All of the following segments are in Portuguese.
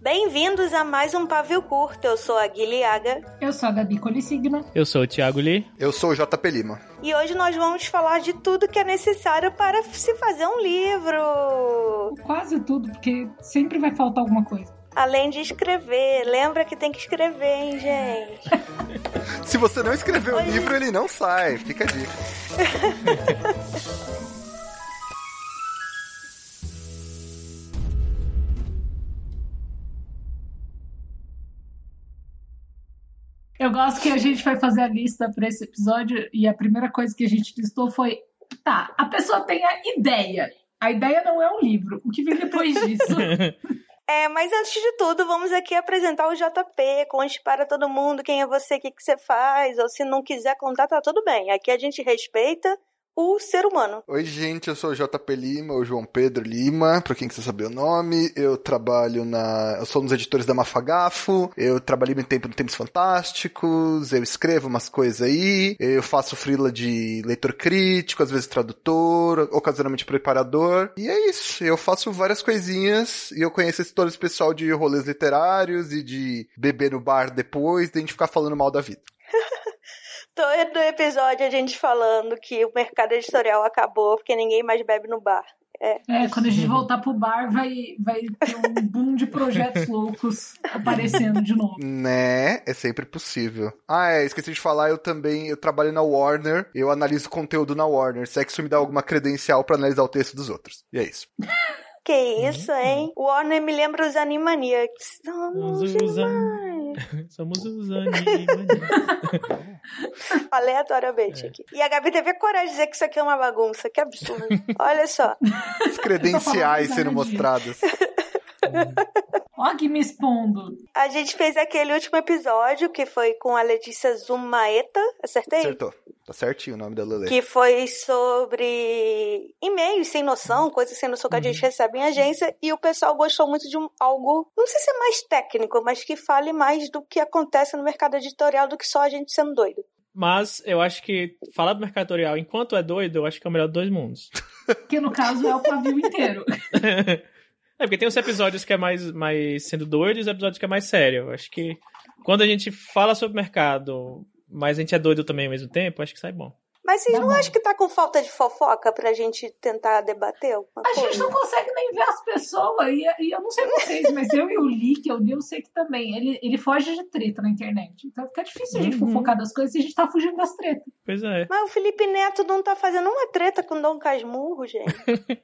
Bem-vindos a mais um Pavio Curto. Eu sou a Guilhaga. Eu sou a Gabi Colissigna. Eu sou o Thiago Lee. Eu sou o JP Lima. E hoje nós vamos falar de tudo que é necessário para se fazer um livro. Quase tudo, porque sempre vai faltar alguma coisa. Além de escrever. Lembra que tem que escrever, hein, gente? Se você não escrever o livro, ele não sai. Fica a dica. Eu gosto que a gente vai fazer a lista para esse episódio e a primeira coisa que a gente listou foi: tá, a pessoa tem a ideia. A ideia não é um livro. O que vem depois disso? É, mas antes de tudo, vamos aqui apresentar o JP, conte para todo mundo quem é você, o que, que você faz, ou se não quiser contar, tá tudo bem. Aqui a gente respeita o ser humano. Oi, gente, eu sou o JP Lima, o João Pedro Lima, pra quem quiser saber o nome. Eu trabalho na. Eu sou um dos editores da Mafagafo, eu trabalhei muito tempo no Tempos Fantásticos, eu escrevo umas coisas aí, eu faço frila de leitor crítico, às vezes tradutor, ocasionalmente preparador. E é isso, eu faço várias coisinhas e eu conheço todo esse pessoal de rolês literários e de beber no bar depois, de a gente ficar falando mal da vida. Todo episódio a gente falando que o mercado editorial acabou porque ninguém mais bebe no bar. É, é quando a gente voltar pro bar, vai, vai ter um boom de projetos loucos aparecendo de novo. Né? É sempre possível. Ah, é, esqueci de falar, eu também eu trabalho na Warner, eu analiso conteúdo na Warner. Se é que isso me dá alguma credencial para analisar o texto dos outros. E é isso. Que isso, hein? O Warner me lembra os Animaniacs. Somos Os- os. Somos os. Aleatoriamente aqui. E a Gabi teve a coragem de dizer que isso aqui é uma bagunça. Que absurdo. Olha só. Os credenciais sendo mostrados. Ó, que me expondo. A gente fez aquele último episódio que foi com a Letícia Zumaeta. Acertei? Acertou. Tá certinho o nome da Lele. Que foi sobre e-mails sem noção, coisas sem noção que a gente recebe em agência, e o pessoal gostou muito de um, algo, não sei se é mais técnico, mas que fale mais do que acontece no mercado editorial do que só a gente sendo doido. Mas eu acho que falar do mercatorial enquanto é doido, eu acho que é o melhor dos dois mundos. Que no caso é o pavio inteiro. É, porque tem os episódios que é mais, mais sendo doido e os episódios que é mais sério. Acho que quando a gente fala sobre mercado, mas a gente é doido também ao mesmo tempo, acho que sai bom. Mas vocês Tá não bom. acham que tá com falta de fofoca pra gente tentar debater alguma A gente coisa? não consegue nem ver as pessoas. E, e eu não sei vocês, mas eu e o Lee, que eu li, eu sei que também. Ele, ele foge de treta na internet. Então fica difícil a gente Uhum. fofocar das coisas e a gente tá fugindo das tretas. Pois é. Mas o Felipe Neto não tá fazendo uma treta com Dom Casmurro, gente.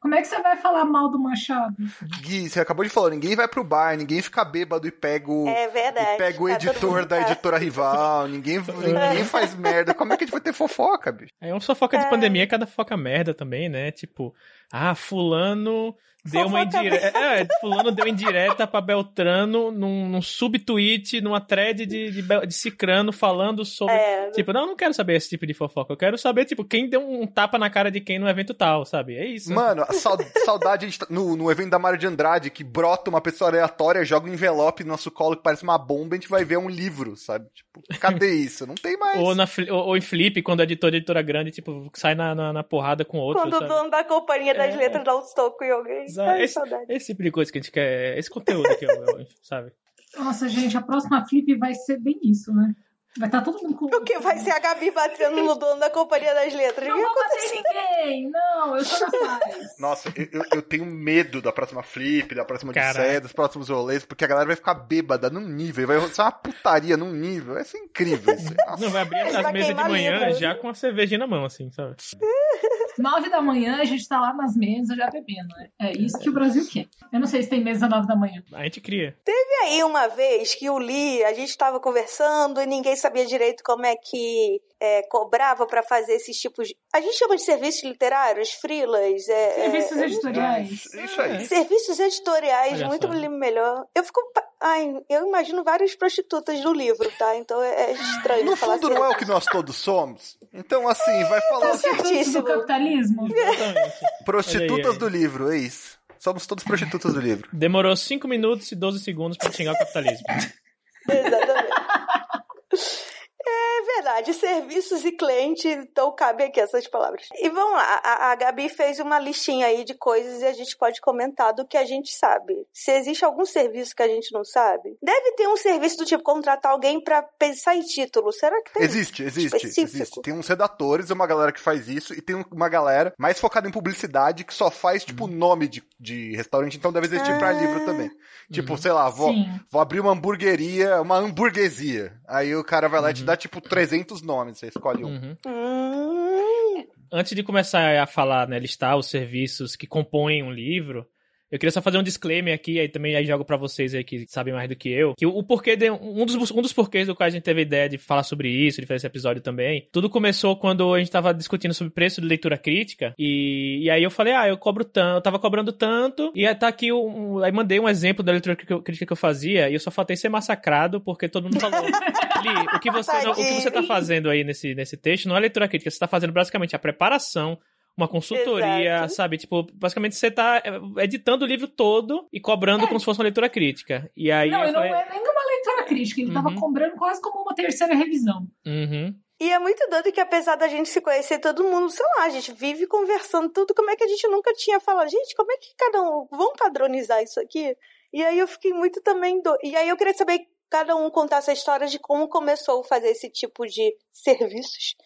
Como é que você vai falar mal do Machado? Gui, você acabou de falar, ninguém vai pro bar, ninguém fica bêbado e pega o, É verdade. e pega o Tá editor da editora rival, ninguém, ninguém faz merda. Como é que a gente vai ter fofoca, bicho? É uma fofoca de É. pandemia, cada fofoca merda também, né? Tipo, ah, fulano deu uma indireta. É, fulano deu indireta pra Beltrano num, num subtweet, numa thread de, de, de Cicrano falando sobre. É, Tipo, não, eu não quero saber esse tipo de fofoca. Eu quero saber, tipo, quem deu um tapa na cara de quem no evento tal, sabe? É isso. Mano, a sau- saudade a gente no, no evento da Mário de Andrade, que brota uma pessoa aleatória, joga um envelope no nosso colo que parece uma bomba, a gente vai ver um livro, sabe? Tipo, cadê isso? Não tem mais. Ou, na, ou, ou em Flip, quando o editor de editora grande, tipo, sai na, na, na porrada com outro, Quando o dono da companhia das É. letras dá um soco em alguém. Exato. Ai, Esse, saudade. esse tipo de coisa que a gente quer. Esse conteúdo aqui, eu- eu- sabe? Nossa, gente, a próxima flip vai ser bem isso, né? Vai estar todo mundo com. O que vai ser a Gabi batendo no dono da companhia das letras? Não vou bater em ninguém! Não, eu sou na paz. Nossa, eu, eu- tenho medo da próxima flip, da próxima. Odisseia, dos próximos rolês, porque a galera vai ficar bêbada num nível, vai ser uma putaria num nível. Vai ser incrível isso. Não, vai abrir as mesas de manhã livro. já com a cervejinha na mão, assim, sabe? Nove da manhã, a gente tá lá nas mesas já bebendo, né? É isso que o Brasil quer. Eu não sei se tem mesa nove da manhã. A gente cria. E aí, uma vez que o Lee, a gente tava conversando e ninguém sabia direito como é que é, cobrava pra fazer esses tipos. de- A gente chama de serviços literários, frilas, é, Serviços é, editoriais. Isso aí. serviços editoriais, Olha muito só. melhor. Eu fico. Ai, eu imagino várias prostitutas no livro, tá? Então é é estranho No falar fundo, assim. não é o que nós todos somos? Então, assim, vai falar assim, Serviços do capitalismo. Exatamente. prostitutas do livro, é isso. Somos todos prostitutas do livro. Demorou 5 minutos e 12 segundos pra xingar o capitalismo. Exatamente. É verdade, serviços e cliente, então cabe aqui essas palavras. E vamos lá, a, a Gabi fez uma listinha aí de coisas e a gente pode comentar do que a gente sabe. Se existe algum serviço que a gente não sabe, deve ter um serviço do tipo contratar alguém para pensar em título. Será que tem? Existe, existe, existe. Tem uns redatores, uma galera que faz isso, e tem uma galera mais focada em publicidade que só faz, tipo, uhum. nome de, de restaurante, então deve existir ah. pra livro também. Tipo, uhum. sei lá, vou, vou abrir uma hamburgueria, uma hamburguesia. Aí o cara vai lá uhum. e te uhum. Dá, tipo, 300 nomes, você escolhe um. Uhum. Hum. Antes de começar a falar, né, listar os serviços que compõem um livro, eu queria só fazer um disclaimer aqui, aí também aí jogo para vocês aí que sabem mais do que eu, que o, o porquê de, um dos um dos porquês do qual a gente teve a ideia de falar sobre isso, de fazer esse episódio também. Tudo começou quando a gente tava discutindo sobre preço de leitura crítica e, e aí eu falei: "Ah, eu cobro tanto, eu tava cobrando tanto". E aí tá aqui um, aí mandei um exemplo da leitura crítica que eu fazia e eu só faltei ser massacrado porque todo mundo falou: "Li, o que você não, o que você tá fazendo aí nesse nesse texto não é leitura crítica, você tá fazendo basicamente a preparação uma consultoria, Exato. sabe? Tipo, basicamente você tá é, editando o livro todo e cobrando é. como se fosse uma leitura crítica. E aí não, falei... não é nem uma leitura crítica, ele uhum. tava cobrando quase como uma terceira revisão. Uhum. E é muito doido que apesar da gente se conhecer, todo mundo, sei lá, a gente vive conversando tudo, como é que a gente nunca tinha falado? Gente, como é que cada um, vamos padronizar isso aqui? E aí eu fiquei muito também do... E aí eu queria saber cada um contar essa história de como começou a fazer esse tipo de serviços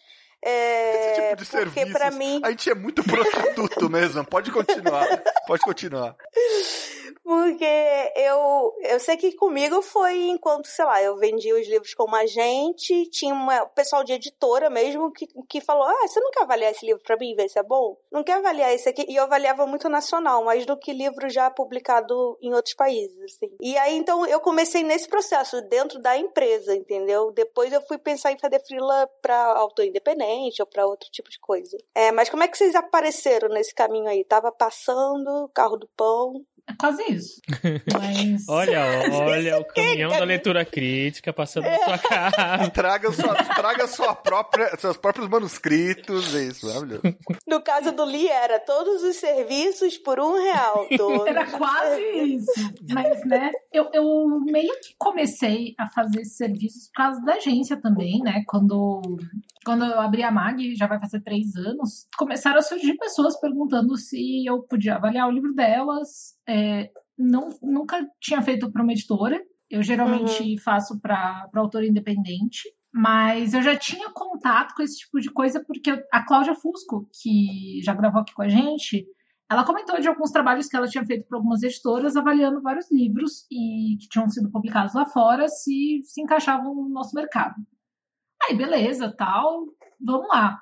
é, Esse tipo de serviço. Pra mim... A gente é muito prostituto mesmo. Pode continuar. Pode continuar. Porque eu, eu sei que comigo foi enquanto, sei lá, eu vendia os livros como agente, tinha uma, pessoal de editora mesmo que, que falou: Ah, você não quer avaliar esse livro pra mim, ver se é bom? Não quer avaliar esse aqui? E eu avaliava muito nacional, mais do que livro já publicado em outros países, assim. E aí, então, eu comecei nesse processo, dentro da empresa, entendeu? Depois eu fui pensar em fazer freela pra autor independente ou pra outro tipo de coisa. É, mas como é que vocês apareceram nesse caminho aí? Tava passando, carro do pão, é quase isso. Mas... olha, olha o caminhão da leitura crítica passando é. na sua casa. Traga, sua, traga sua própria, seus próprios manuscritos, é isso, maravilhoso. No caso do Lee, era todos os serviços por um real. Era quase isso. Mas, né, eu, eu meio que comecei a fazer esses serviços por causa da agência também, né? Quando, quando eu abri a MAG, já vai fazer três anos, começaram a surgir pessoas perguntando se eu podia avaliar o livro delas é, não, nunca tinha feito para uma editora. Eu geralmente uhum. faço para autor independente. Mas eu já tinha contato com esse tipo de coisa porque a Cláudia Fusco, que já gravou aqui com a gente, ela comentou de alguns trabalhos que ela tinha feito para algumas editoras, avaliando vários livros e que tinham sido publicados lá fora, se se encaixavam no nosso mercado. Aí, beleza, tal, vamos lá.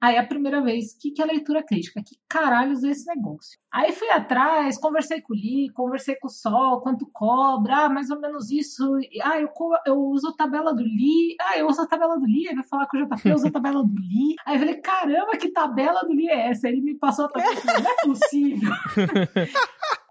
Aí a primeira vez, o que, que é leitura crítica? Que caralhos é esse negócio? Aí fui atrás, conversei com o Li, conversei com o Sol, quanto cobra, ah, mais ou menos isso. Ah, eu, eu uso a tabela do Li. Ah, eu uso a tabela do Li. Aí vai falar que o JP usa a tabela do Li. Aí eu falei, caramba, que tabela do Li é essa? Aí ele me passou a tabela. Não é possível.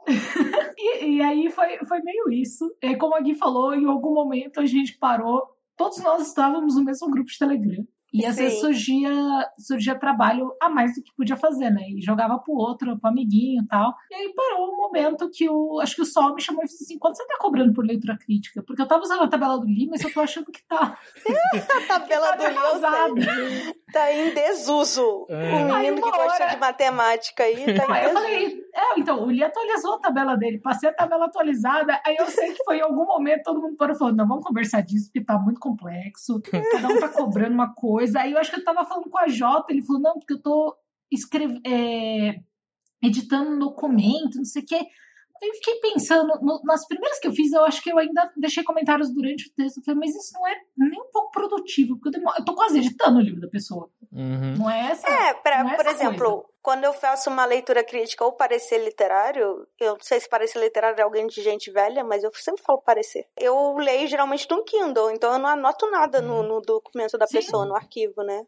e, e, aí foi, foi meio isso. E como a Gui falou, em algum momento a gente parou. Todos nós estávamos no mesmo grupo de Telegram. E às Sim. vezes surgia, surgia trabalho a mais do que podia fazer, né? E jogava pro outro, pro amiguinho e tal. E aí parou um momento que o. Acho que o Sol me chamou e disse assim: quanto você tá cobrando por leitura crítica? Porque eu tava usando a tabela do Lee, mas eu tô achando que tá. a tabela que tá do Lee tá em desuso. É. O menino que gosta de matemática aí tá em aí eu falei, é, então, o Lee atualizou a tabela dele, passei a tabela atualizada. Aí eu sei que foi em algum momento todo mundo parou e falou: não, vamos conversar disso, porque tá muito complexo. Cada um tá cobrando uma coisa coisa. Aí eu acho que eu tava falando com a Jota, ele falou, não, porque eu tô escrevendo, é, editando um documento, não sei o quê. Eu fiquei pensando, no, nas primeiras que eu fiz, eu acho que eu ainda deixei comentários durante o texto. Eu falei, mas isso não é nem um pouco produtivo, porque eu, demoro, eu tô quase editando o livro da pessoa. Uhum. Não é essa. É, pra, é por exemplo, coisa. quando eu faço uma leitura crítica ou parecer literário, eu não sei se parecer literário é alguém de gente velha, mas eu sempre falo parecer. Eu leio geralmente no Kindle, então eu não anoto nada no, no documento da Sim. pessoa, no arquivo, né?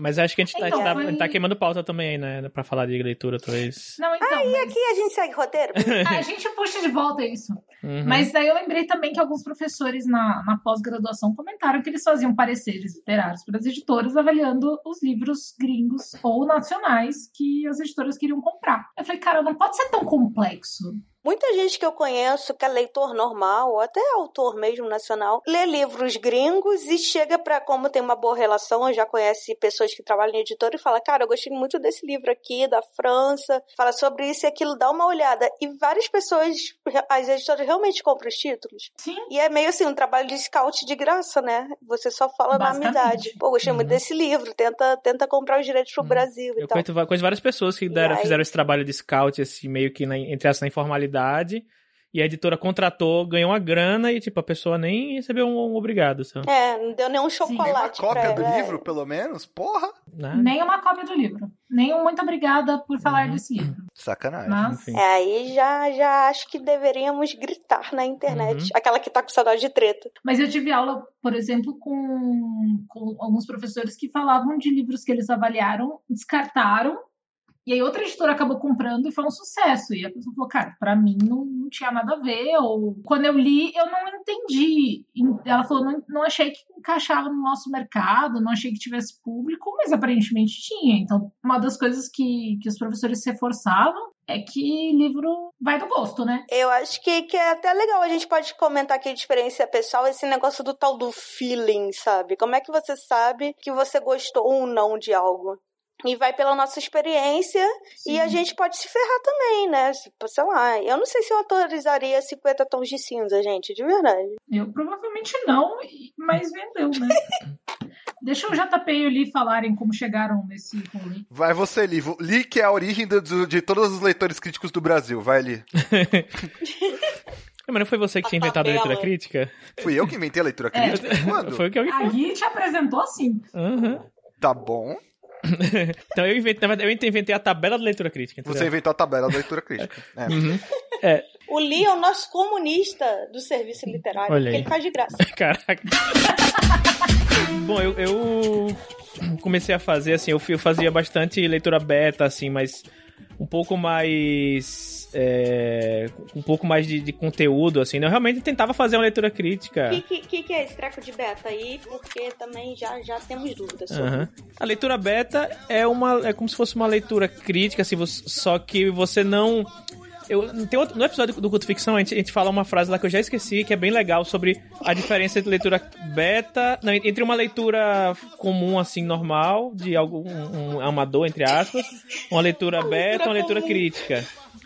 Mas acho que a gente tá, então, tá, foi... tá, queimando pauta também aí, né? Pra falar de leitura, talvez. Não, então, ah, e aqui a gente segue roteiro? a gente puxa de volta isso. Uhum. Mas daí eu lembrei também que alguns professores na, na pós-graduação comentaram que eles faziam pareceres literários para as editoras avaliando os livros gringos ou nacionais que as editoras queriam comprar. Eu falei, cara, não pode ser tão complexo. Muita gente que eu conheço, que é leitor normal, ou até autor mesmo nacional, lê livros gringos e chega para como tem uma boa relação, já conhece pessoas que trabalham em editora e fala: Cara, eu gostei muito desse livro aqui, da França, fala sobre isso e aquilo, dá uma olhada. E várias pessoas, as editoras realmente compram os títulos. Sim. E é meio assim, um trabalho de scout de graça, né? Você só fala na amizade. Pô, gostei muito desse livro, tenta, tenta comprar os direitos pro Brasil e Eu tal. conheço, va- conheço várias pessoas que deram, aí? fizeram esse trabalho de scout, assim, meio que na, entre essa informalidade. E a editora contratou, ganhou uma grana e, tipo, a pessoa nem recebeu um, um obrigado, sabe? É, não deu nenhum Tem uma chocolate pra cópia do ela. é. livro, pelo menos? Porra! Nada. Nem uma cópia do livro. Nem um muito obrigada por falar Uhum. desse livro. Sacanagem. Mas. É, aí já, já acho que deveríamos gritar na internet. Uhum. Aquela que tá com saudade de treta. Mas eu tive aula, por exemplo, com, com alguns professores que falavam de livros que eles avaliaram, descartaram, e aí outra editora acabou comprando e foi um sucesso. E a pessoa falou, cara, pra mim não, não tinha nada a ver, ou quando eu li, eu não entendi. Ela falou, não, não achei que encaixava no nosso mercado, não achei que tivesse público, mas aparentemente tinha. Então, uma das coisas que, que os professores reforçavam é que livro vai do gosto, né? Eu acho que, que é até legal. A gente pode comentar aqui de experiência pessoal esse negócio do tal do feeling, sabe? Como é que você sabe que você gostou ou não de algo? E vai pela nossa experiência e a gente pode se ferrar também, né? Sei lá, eu não sei se eu autorizaria 50 tons de cinza, gente, de verdade. Eu provavelmente não, mas vendeu, né? Deixa o JP e o Lee falarem como chegaram nesse rolê. Vai você, Li. Li que é a origem do- de todos os leitores críticos do Brasil. Vai, Li. Mas não foi você que A tinha inventado a leitura crítica? Fui eu que inventei a leitura É. crítica? Quando? Foi o que alguém A. Gui te apresentou assim. Uhum. Tá bom. Então eu inventei, na verdade, eu inventei a tabela da leitura crítica. entendeu? Você inventou a tabela da leitura crítica. É. Uhum. O Lee é o nosso comunista do serviço literário, Olha porque ele faz de graça. Caraca. Bom, eu, eu comecei a fazer, assim, eu, eu fazia bastante leitura beta, assim, mas um pouco mais. é, um pouco mais de, de conteúdo, assim, né? Eu realmente tentava fazer uma leitura crítica. O que, que, que é esse treco de beta aí? Porque também já, já temos dúvidas sobre. Aham. A leitura beta é uma é como se fosse uma leitura crítica, assim, você- só que você não eu, tem outro, no episódio do Culto Ficção, a gente, a gente fala uma frase lá que eu já esqueci, que é bem legal, sobre a diferença entre leitura beta, não, entre uma leitura comum, assim, normal, de algo, um, amador, entre aspas, uma leitura beta uma leitura crítica.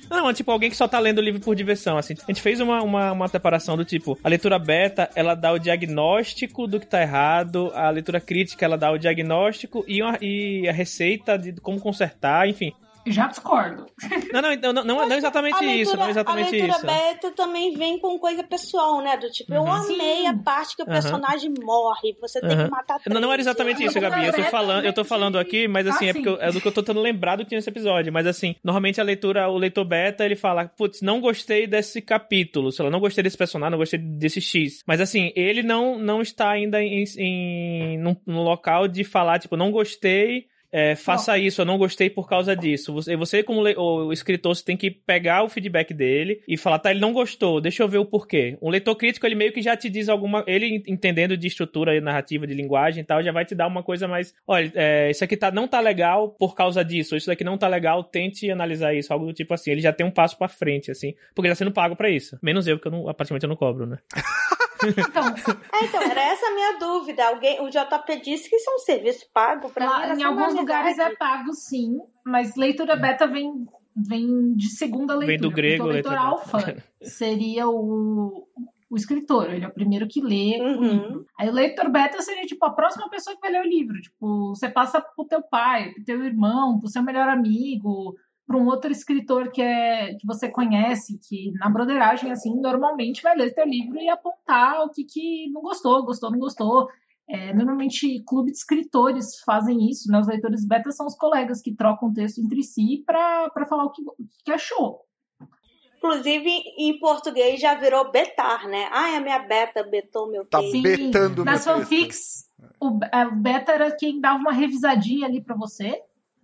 Não, é tipo alguém que só tá lendo o livro por diversão, assim. A gente fez uma, uma, uma separação do tipo, a leitura beta, ela dá o diagnóstico do que tá errado, a leitura crítica, ela dá o diagnóstico e, uma- e a receita de como consertar, enfim. Já discordo. Não, não, não, não, não exatamente leitura, isso, não é exatamente a leitura isso. beta também vem com coisa pessoal, né? Do tipo, eu Uhum. amei a parte que o Aham. personagem morre, você tem Aham. que matar três. Não, não era exatamente isso, Gabi. Eu tô falando, eu tô falando aqui, mas assim, é porque eu- é do que eu tô tentando lembrar do que tinha nesse episódio. Mas assim, normalmente a leitura, o leitor beta, ele fala, putz, não gostei desse capítulo, sei lá, não gostei desse personagem, não gostei desse X. Mas assim, ele não, não está ainda em, em num, num local de falar, tipo, não gostei. É, faça isso, eu não gostei por causa disso. Você, você como le- o escritor, você tem que pegar o feedback dele e falar, tá, ele não gostou, deixa eu ver o porquê. Um leitor crítico, ele meio que já te diz alguma. Ele entendendo de estrutura narrativa, de linguagem e tal, já vai te dar uma coisa mais. Olha, é, isso aqui tá, não tá legal por causa disso, isso daqui não tá legal, tente analisar isso, algo do tipo assim. Ele já tem um passo pra frente, assim, porque ele tá sendo pago pra isso. Menos eu, porque eu não, praticamente eu não cobro, né? Então, É, então, era essa a minha dúvida. Alguém, o JP disse que isso é um serviço pago era em alguns lugares é pago, sim, mas leitura beta vem, vem de segunda leitura. Vem do grego, o leitor leitura alfa seria o, o escritor, ele é o primeiro que lê o Uhum. livro. Aí o leitor beta seria, tipo, a próxima pessoa que vai ler o livro. Tipo, você passa pro teu pai, pro teu irmão, pro seu melhor amigo, para um outro escritor que, é, que você conhece, que na broderagem, assim, normalmente vai ler teu livro e apontar o que, que não gostou, gostou, não gostou. É, normalmente, clube de escritores fazem isso, né? Os leitores beta são os colegas que trocam texto entre si para falar o que, o que achou. Inclusive, em português já virou betar, né? Ai, a minha beta betou meu Tá texto. Sim, betando Nas fanfics, o, o beta era quem dava uma revisadinha ali para você,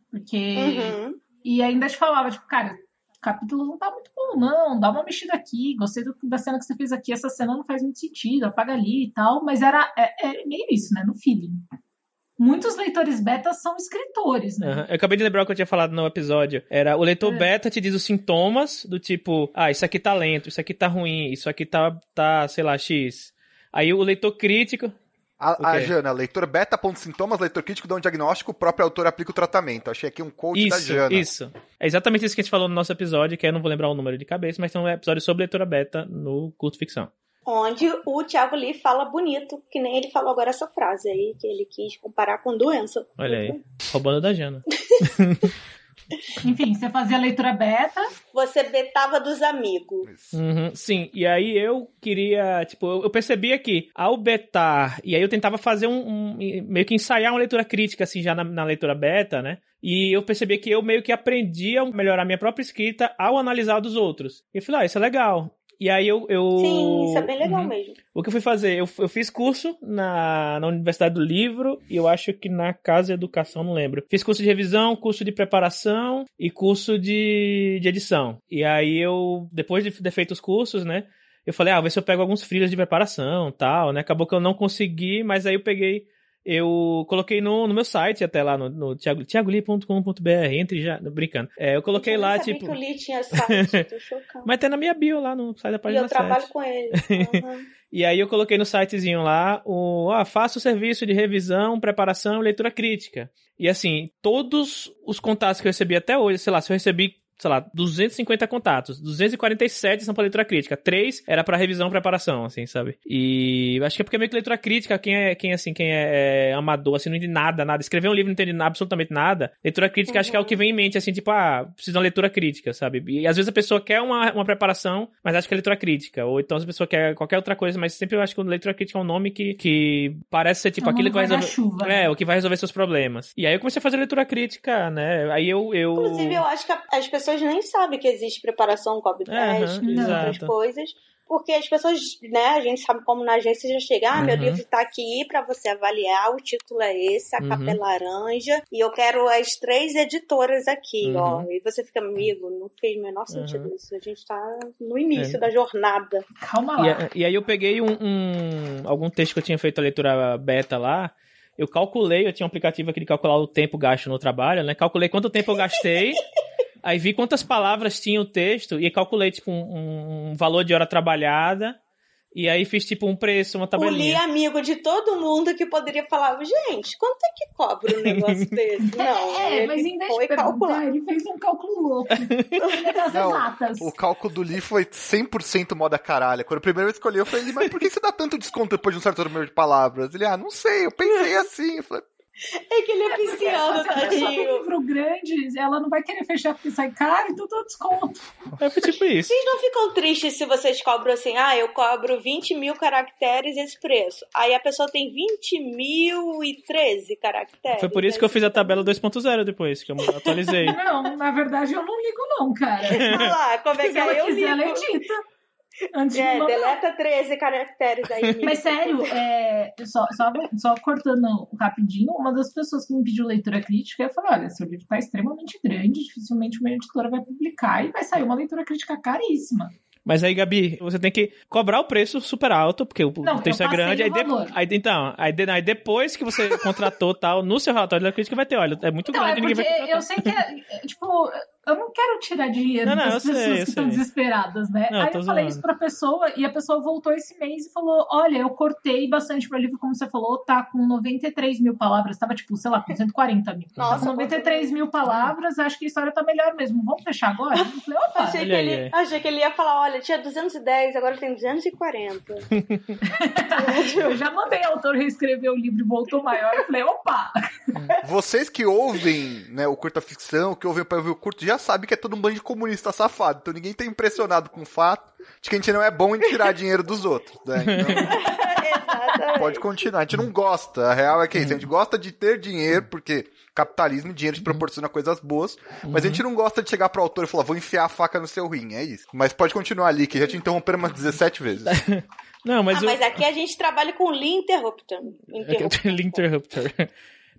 porque... Uhum. E ainda te falava, tipo, cara, o capítulo não tá muito bom, não. Dá uma mexida aqui. Gostei do- da cena que você fez aqui. Essa cena não faz muito sentido. Apaga ali e tal. Mas era é, é meio isso, né? No feeling. muitos leitores beta são escritores, né? Uhum. Eu acabei de lembrar o que eu tinha falado no episódio. Era o leitor é. beta te diz os sintomas do tipo, ah, isso aqui tá lento, isso aqui tá ruim, isso aqui tá, tá sei lá, X. Aí o leitor crítico. A, a Jana, leitor beta ponto sintomas, leitor crítico dá um diagnóstico, o próprio autor aplica o tratamento. Achei aqui um coach isso, da Jana. Isso, É exatamente isso que a gente falou no nosso episódio, que eu não vou lembrar o número de cabeça, mas tem um episódio sobre leitura beta no Curto Ficção onde o Thiago Lee fala bonito, que nem ele falou agora essa frase aí, que ele quis comparar com doença. Olha aí, roubando da Jana. Enfim, você fazia leitura beta. Você betava dos amigos. Uhum, sim, e aí eu queria, tipo, eu percebia que ao betar, e aí eu tentava fazer um, um meio que ensaiar uma leitura crítica, assim, já na, na leitura beta, né? E eu percebi que eu meio que aprendi a melhorar minha própria escrita ao analisar dos outros. E eu falei, ah, isso é legal. E aí eu, eu. Sim, isso é bem legal uhum. mesmo. O que eu fui fazer? Eu, eu fiz curso na, na Universidade do Livro e eu acho que na Casa de Educação, não lembro. Fiz curso de revisão, curso de preparação e curso de, de edição. E aí eu, depois de ter feito os cursos, né? Eu falei, ah, ver se eu pego alguns frilas de preparação tal, né? Acabou que eu não consegui, mas aí eu peguei eu coloquei no, no meu site até lá no, no tiagoli.com.br, entre já, brincando. É, eu coloquei eu lá, tipo. Que o Lee tinha site, tô Mas tem na minha bio lá no site da página E eu trabalho com ele. Uhum. e aí eu coloquei no sitezinho lá o, ah, faça o serviço de revisão, preparação e leitura crítica. E assim, todos os contatos que eu recebi até hoje, sei lá, se eu recebi sei lá, 250 contatos. 247 são pra leitura crítica. 3 era pra revisão e preparação, assim, sabe? E acho que é porque é meio que leitura crítica, quem é, quem, assim, quem é, é amador, assim, não entende nada, nada. Escrever um livro não entende absolutamente nada. Leitura crítica uhum. acho que é o que vem em mente, assim, tipo, ah, precisa de uma leitura crítica, sabe? E às vezes a pessoa quer uma, uma preparação, mas acha que é leitura crítica. Ou então a pessoa quer qualquer outra coisa, mas sempre eu acho que leitura crítica é um nome que, que parece ser, tipo, aquilo que vai resolver... Chuva, é, né? o que vai resolver seus problemas. E aí eu comecei a fazer leitura crítica, né? Aí eu... eu... Inclusive, eu acho que as pessoas pessoas nem sabem que existe preparação COVID-10 uhum, e outras coisas. Porque as pessoas, né, a gente sabe como na agência já chega, ah, uhum. meu livro tá aqui para você avaliar, o título é esse, a uhum. capa é laranja, e eu quero as três editoras aqui, uhum. ó. E você fica, amigo, não fez o menor sentido isso. A gente tá no início é. da jornada. Calma lá. E, e aí eu peguei um, um, algum texto que eu tinha feito a leitura beta lá, eu calculei, eu tinha um aplicativo aqui de calcular o tempo gasto no trabalho, né? Calculei quanto tempo eu gastei Aí vi quantas palavras tinha o texto e calculei, tipo, um, um valor de hora trabalhada. E aí fiz tipo um preço, uma tabelinha. O Li amigo de todo mundo que poderia falar, gente, quanto é que cobra um negócio desse? Não, é, ele mas em vez foi calcular. Ele fez um cálculo louco. Não. O cálculo do Li foi 100% moda caralho. Quando a primeira vez escolhi, eu falei, mas por que você dá tanto desconto depois de um certo número de palavras? Ele, ah, não sei, eu pensei assim. Eu falei, é que ele é pisciano, tadinho. Se um livro grande, ela não vai querer fechar porque sai caro, então dou desconto. É tipo isso. Vocês não ficam tristes se vocês cobram assim, ah, eu cobro 20 mil caracteres esse preço. Aí a pessoa tem 20 mil e 13 caracteres. Foi por isso que eu fiz a tabela 2.0 depois, que eu atualizei. Não, na verdade eu não ligo não, cara. Olha lá, como é que é? Eu ligo. Ela edita. Antes é, de deleta 13 caracteres aí. Mas sério, é, só, só, só cortando rapidinho, uma das pessoas que me pediu leitura crítica, eu falei, olha, seu livro está extremamente grande, dificilmente uma editora vai publicar e vai sair uma leitura crítica caríssima. Mas aí, Gabi, você tem que cobrar o preço super alto, porque o não, texto é grande. Aí, de, aí, então, aí, de, aí, depois que você contratou tal, no seu relatório da crítica vai ter, olha, é muito não, grande, é ninguém vai contratar. Eu sei que, é, tipo, eu não quero tirar dinheiro não, não, das pessoas sei, que estão desesperadas, né? Não, Aí eu, eu falei isso pra pessoa e a pessoa voltou esse mês e falou: Olha, eu cortei bastante meu livro, como você falou, tá com 93 mil palavras. Tava tipo, sei lá, com 140 mil. Nossa, tá com 93 mil palavras, acho que a história tá melhor mesmo. Vamos fechar agora? Eu falei: Opa, achei, que ele, achei que ele ia falar: Olha, tinha 210, agora tem 240. eu já mandei o autor reescrever o livro e voltou maior. Eu falei: Opa! Vocês que ouvem né, o curta ficção, que ouvem para ouvir o curto, já sabe que é todo um bando de comunista safado. Então ninguém tá impressionado com o fato de que a gente não é bom em tirar dinheiro dos outros. Né? Então, pode continuar. A gente não gosta. A real é que é isso. A gente gosta de ter dinheiro, porque capitalismo e dinheiro te proporciona coisas boas, mas a gente não gosta de chegar pro autor e falar, vou enfiar a faca no seu rim, é isso. Mas pode continuar ali, que já te interromperam umas 17 vezes. Não, mas, ah, eu... mas aqui a gente trabalha com Lean. Lean Interrupter.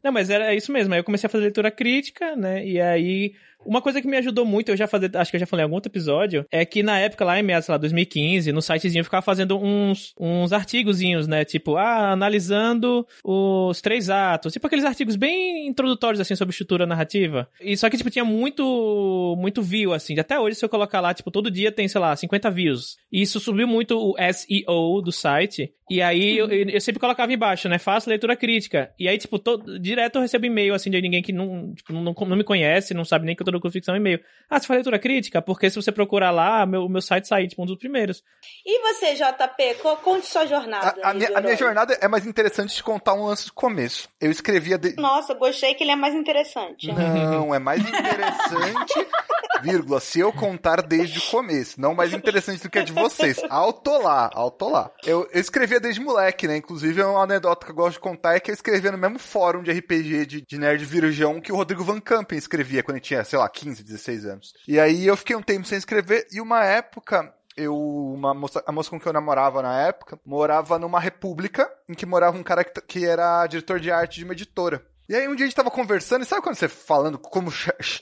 Não, mas era isso mesmo. Aí eu comecei a fazer leitura crítica, né? E aí Uma coisa que me ajudou muito, eu já falei, acho que eu já falei em algum outro episódio, é que na época lá em meados, sei lá, 2015, no sitezinho eu ficava fazendo uns, uns artigozinhos, né? Tipo, ah, analisando os três atos. Tipo aqueles artigos bem introdutórios, assim, sobre estrutura narrativa. E só que, tipo, tinha muito, muito view, assim. Até hoje, se eu colocar lá, tipo, todo dia tem, sei lá, 50 views. E isso subiu muito o SEO do site. E aí eu, eu, sempre colocava embaixo, né? Faço leitura crítica. E aí, tipo, todo, direto eu recebo e-mail, assim, de ninguém que não, tipo, não, não me conhece, não sabe nem que eu tô no ficção e-mail. Ah, você faz leitura crítica? Porque se você procurar lá, meu, meu site sai, tipo, um dos primeiros. E você, JP, conte sua jornada. A, a, minha, a minha, jornada é mais interessante de contar um lance do começo. Eu escrevia. De... Nossa, gostei que ele é mais interessante. Não, é mais interessante. vírgula, se eu contar desde o começo. Não mais interessante do que a de vocês. Alto lá, alto lá. Eu, eu escrevia desde moleque, né? Inclusive, é uma anedota que eu gosto de contar é que eu escrevia no mesmo fórum de RPG de, de nerd virujão que o Rodrigo Van Campen escrevia quando ele tinha, sei lá, 15, 16 anos. E aí eu fiquei um tempo sem escrever e uma época eu, uma moça, a moça com que eu namorava na época, morava numa república em que morava um cara que, que era diretor de arte de uma editora. E aí um dia a gente tava conversando, e sabe quando você falando como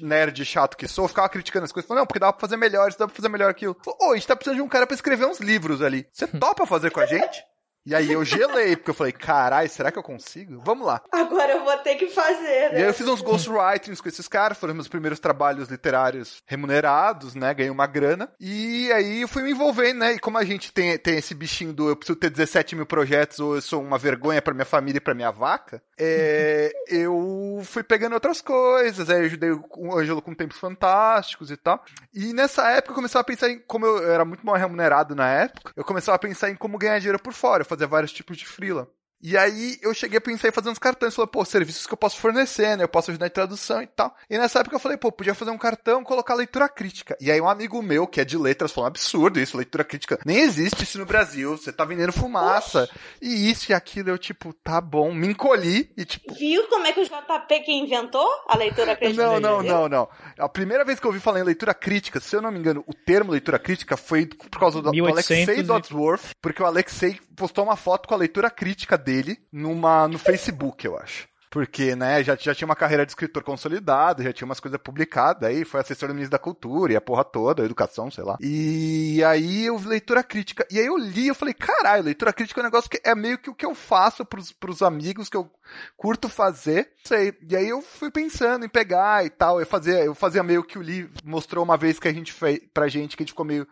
nerd chato que sou, eu ficava criticando as coisas, falando, não, porque dava pra fazer melhor, isso dava pra fazer melhor aquilo. Ô, a gente tá precisando de um cara pra escrever uns livros ali. Você topa fazer com a gente? E aí eu gelei, porque eu falei, carai, será que eu consigo? Vamos lá. Agora eu vou ter que fazer, né? E aí eu fiz uns ghostwritings com esses caras, foram meus primeiros trabalhos literários remunerados, né? Ganhei uma grana. E aí eu fui me envolvendo, né? E como a gente tem, tem esse bichinho do eu preciso ter 17 mil projetos ou eu sou uma vergonha para minha família e pra minha vaca, é, eu fui pegando outras coisas, aí eu ajudei o Ângelo com Tempos Fantásticos e tal. E nessa época eu comecei a pensar em, como eu era muito mal remunerado na época, eu começava a pensar em como ganhar dinheiro por fora. Eu fazer vários tipos de freela. E aí eu cheguei a pensar em fazer uns cartões. Falei, pô, serviços que eu posso fornecer, né? Eu posso ajudar em tradução e tal. E nessa época eu falei, pô, podia fazer um cartão colocar leitura crítica. E aí um amigo meu, que é de letras, falou, absurdo isso, leitura crítica. Nem existe isso no Brasil. Você tá vendendo fumaça. Oxi. E isso e aquilo, eu, tipo, tá bom. Me encolhi e, tipo. Viu como é que o JP que inventou a leitura crítica? Não, não, não, não. A primeira vez que eu ouvi falar em leitura crítica, se eu não me engano, o termo leitura crítica foi por causa do, do Alexei Dodsworth, porque o Alexei postou uma foto com a leitura crítica dele numa, no Facebook, eu acho. Porque, né, já, já tinha uma carreira de escritor consolidado, já tinha umas coisas publicadas, aí foi assessor do ministro da Cultura e a porra toda, a educação, sei lá. E aí eu leitura crítica. E aí eu li, eu falei, caralho, leitura crítica é um negócio que é meio que o que eu faço pros, pros amigos que eu curto fazer. Sei. E aí eu fui pensando em pegar e tal. Eu fazia, eu fazia meio que o Li mostrou uma vez que a gente fez pra gente, que a gente ficou meio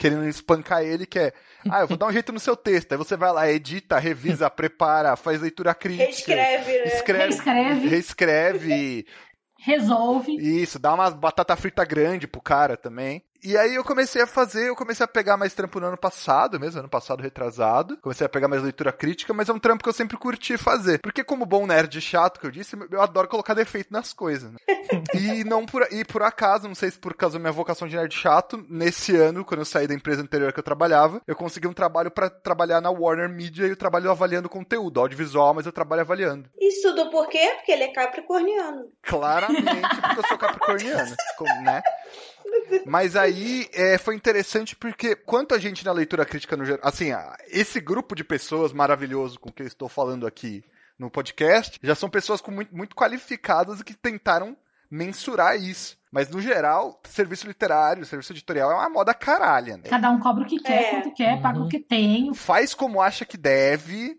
querendo espancar ele, que é, ah, eu vou dar um jeito no seu texto. Aí você vai lá, edita, revisa, prepara, faz leitura crítica. Reescreve, né? Escreve, reescreve. Reescreve. Resolve. Isso, dá uma batata frita grande pro cara também. E aí eu comecei a fazer, eu comecei a pegar mais trampo no ano passado, mesmo, ano passado retrasado. Comecei a pegar mais leitura crítica, mas é um trampo que eu sempre curti fazer. Porque como bom nerd chato que eu disse, eu adoro colocar defeito nas coisas, né? e não por, e por acaso, não sei se por causa da minha vocação de nerd chato, nesse ano, quando eu saí da empresa anterior que eu trabalhava, eu consegui um trabalho para trabalhar na Warner Media e eu trabalho avaliando conteúdo, audiovisual, mas eu trabalho avaliando. Isso tudo por quê? Porque ele é capricorniano. Claramente, porque eu sou capricorniano, né? Mas aí é, foi interessante porque quanto a gente na leitura crítica no geral, assim, esse grupo de pessoas maravilhoso com que eu estou falando aqui no podcast, já são pessoas com muito, muito qualificadas e que tentaram mensurar isso. Mas, no geral, serviço literário, serviço editorial é uma moda caralha, né? Cada um cobra o que quer, é. quanto quer, paga o que tem. Faz como acha que deve,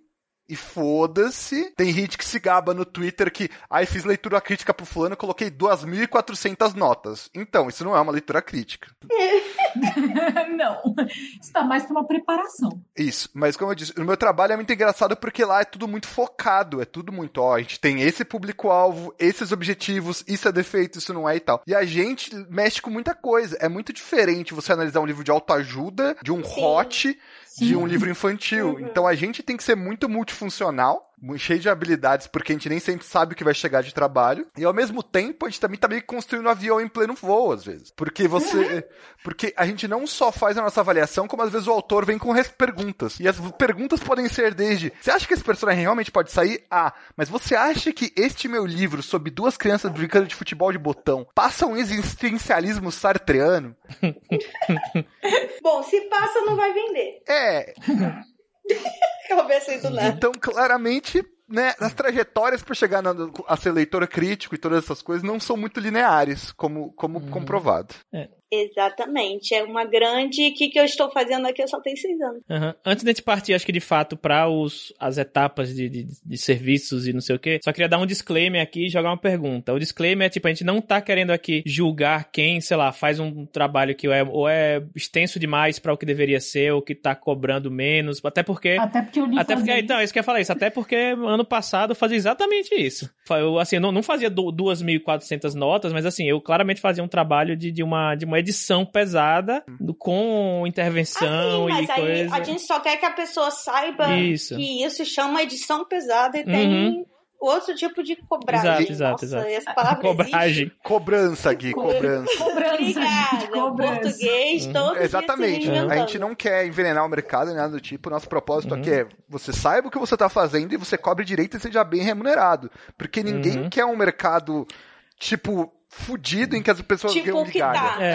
e foda-se. Tem gente que se gaba no Twitter que, ai, ah, fiz leitura crítica pro fulano, coloquei 2.400 notas. Então, isso não é uma leitura crítica. não. Isso tá mais pra uma preparação. Isso, mas como eu disse, o meu trabalho é muito engraçado porque lá é tudo muito focado, é tudo muito, ó, a gente tem esse público-alvo, esses objetivos, isso é defeito, isso não é e tal. E a gente mexe com muita coisa. É muito diferente você analisar um livro de autoajuda, de um Sim. hot, Sim. de um livro infantil. Uhum. Então a gente tem que ser muito multifuncional cheio de habilidades, porque a gente nem sempre sabe o que vai chegar de trabalho. E ao mesmo tempo, a gente também tá meio que construindo um avião em pleno voo, às vezes. Porque você. Uhum. Porque a gente não só faz a nossa avaliação, como às vezes o autor vem com perguntas. E as perguntas podem ser desde: você acha que esse personagem realmente pode sair? Ah, mas você acha que este meu livro sobre duas crianças brincando de futebol de botão passa um existencialismo sartreano? Bom, se passa, não vai vender. É. Cabeça do nada. Então, claramente, né, as trajetórias para chegar na, a ser leitor crítico e todas essas coisas não são muito lineares, como, como Uhum. comprovado. Exatamente. É uma grande. O que, que eu estou fazendo aqui? Eu só tenho seis anos. Aham. Antes de a gente partir, acho que de fato, para as etapas de, de, de serviços e não sei o quê, só queria dar um disclaimer aqui e jogar uma pergunta. O disclaimer é tipo, a gente não tá querendo aqui julgar quem, sei lá, faz um trabalho que ou é, ou é extenso demais para o que deveria ser, ou que tá cobrando menos, até porque. Até porque eu li Até porque, fazer então, isso que eu ia falar isso. Até porque ano passado eu fazia exatamente isso. Eu, assim, eu não, não fazia du- 2.400 notas, mas assim, eu claramente fazia um trabalho de, de, uma, de uma edição pesada, do- com intervenção Assim, mas e aí coisa. a gente só quer que a pessoa saiba Isso. que isso chama edição pesada e tem outro tipo de cobragem. Exato, exato, Nossa, exato. Essa palavra Cobragem. Cobrança, Gui, Co- cobrança. Cobrança. Obrigada. Cobrança. Português, Uhum. todo dia Exatamente. A gente não quer envenenar o mercado nem nada do tipo. Nosso propósito Uhum. aqui é você saiba o que você tá fazendo e você cobre direito e seja bem remunerado. Porque ninguém Uhum. quer um mercado, tipo, fudido em que as pessoas Tipo ganham de tá. É,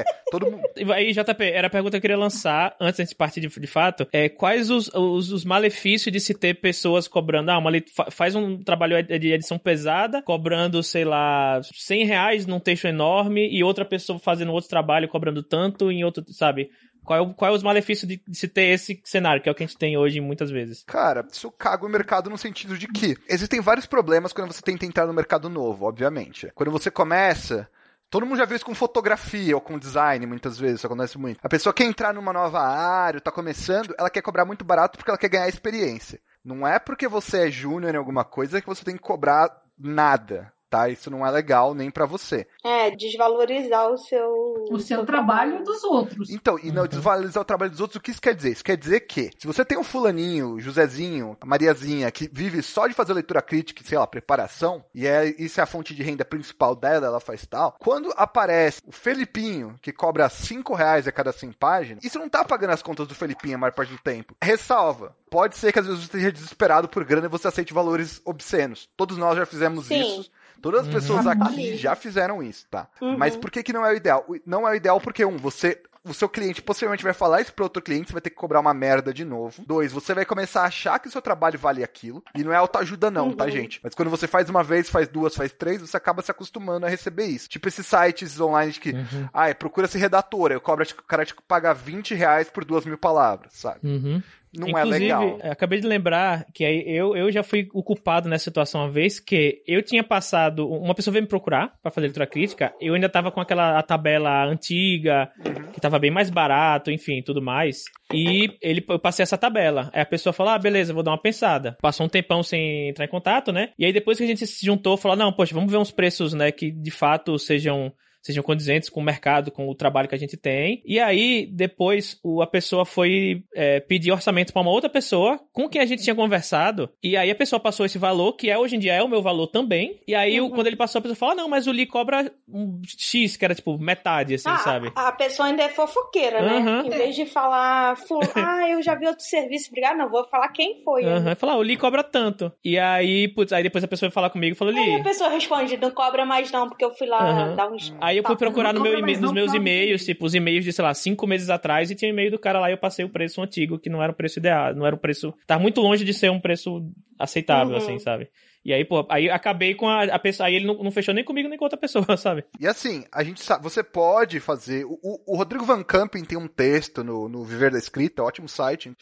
é, todo mundo. E Aí, JP, era a pergunta que eu queria lançar, antes da gente partir de, de fato, é quais os, os, os malefícios de se ter pessoas cobrando, ah, uma, faz um trabalho de edição pesada, cobrando, sei lá, 100 reais num texto enorme, e outra pessoa fazendo outro trabalho cobrando tanto em outro, sabe? Qual é, o- qual é os malefícios de, se ter esse cenário, que é o que a gente tem hoje muitas vezes? Cara, isso caga o mercado no sentido de que existem vários problemas quando você tenta entrar no mercado novo, obviamente. Quando você começa. Todo mundo já viu isso com fotografia ou com design, muitas vezes, isso acontece muito. A pessoa quer entrar numa nova área, tá começando, ela quer cobrar muito barato porque ela quer ganhar experiência. Não é porque você é júnior em alguma coisa que você tem que cobrar nada, tá? Isso não é legal nem pra você. É, desvalorizar o seu... O seu trabalho dos outros. Então, e não desvalorizar o trabalho dos outros, o que isso quer dizer? Isso quer dizer que, se você tem um fulaninho, Josézinho, Mariazinha, que vive só de fazer leitura crítica, e, sei lá, preparação, e é, isso é a fonte de renda principal dela, ela faz tal, quando aparece o Felipinho, que cobra 5 reais a cada 100 páginas, isso não tá pagando as contas do Felipinho a maior parte do tempo. Ressalva. Pode ser que às vezes você esteja desesperado por grana e você aceite valores obscenos. Todos nós já fizemos Sim. isso. Todas as Uhum. pessoas Tá aqui já fizeram isso, tá? Uhum. Mas por que, que não é o ideal? Não é o ideal porque, um, você. O seu cliente possivelmente vai falar isso para outro cliente, você vai ter que cobrar uma merda de novo. Dois, você vai começar a achar que o seu trabalho vale aquilo. E não é autoajuda, não, tá, Uhum. gente? Mas quando você faz uma vez, faz duas, faz três, você acaba se acostumando a receber isso. Tipo esses sites online de que, Uhum. ah, procura-se redatora, eu cobro, o cara te paga 20 reais por duas mil palavras, sabe? Uhum. Não Inclusive, é legal. acabei de lembrar que aí eu, eu já fui o culpado nessa situação uma vez que eu tinha passado. Uma pessoa veio me procurar pra fazer leitura crítica, eu ainda tava com aquela a tabela antiga, que tava bem mais barato, enfim, tudo mais. E ele, eu passei essa tabela. Aí a pessoa falou: ah, beleza, vou dar uma pensada. Passou um tempão sem entrar em contato, né? E aí depois que a gente se juntou, falou: não, poxa, vamos ver uns preços, né, que de fato sejam sejam condizentes com o mercado, com o trabalho que a gente tem. E aí, depois, o, a pessoa foi é, pedir orçamento para uma outra pessoa com quem a gente tinha conversado. E aí a pessoa passou esse valor, que é hoje em dia é o meu valor também. E aí, o- quando ele passou, a pessoa falou: "Ah, não, mas o Li cobra um X, que era tipo metade, assim, Ah, sabe? A pessoa ainda é fofoqueira, né? Uhum. Em vez de falar, "Fu- ah, eu já vi outro serviço, obrigado, não, vou falar quem foi. né? Aham, falar, ah, o Li cobra tanto. E aí, putz, aí depois a pessoa veio falar comigo e falou, Aí a pessoa responde, não cobra mais não, porque eu fui lá Aham. dar uns... Aí eu fui papo. procurar no meu nos meus e-mails, tipo, os e-mails de, sei lá, cinco meses atrás, e tinha um e-mail do cara lá e eu passei o preço antigo, que não era o preço ideal, não era o preço. Tá muito longe de ser um preço aceitável, Uhum. assim, sabe? E aí, pô, aí acabei com a, a pessoa. Aí ele não, não fechou nem comigo nem com outra pessoa, sabe? E assim, a gente sabe, você pode fazer. O, o- Rodrigo Van Campen tem um texto no, no Viver da Escrita, ótimo site,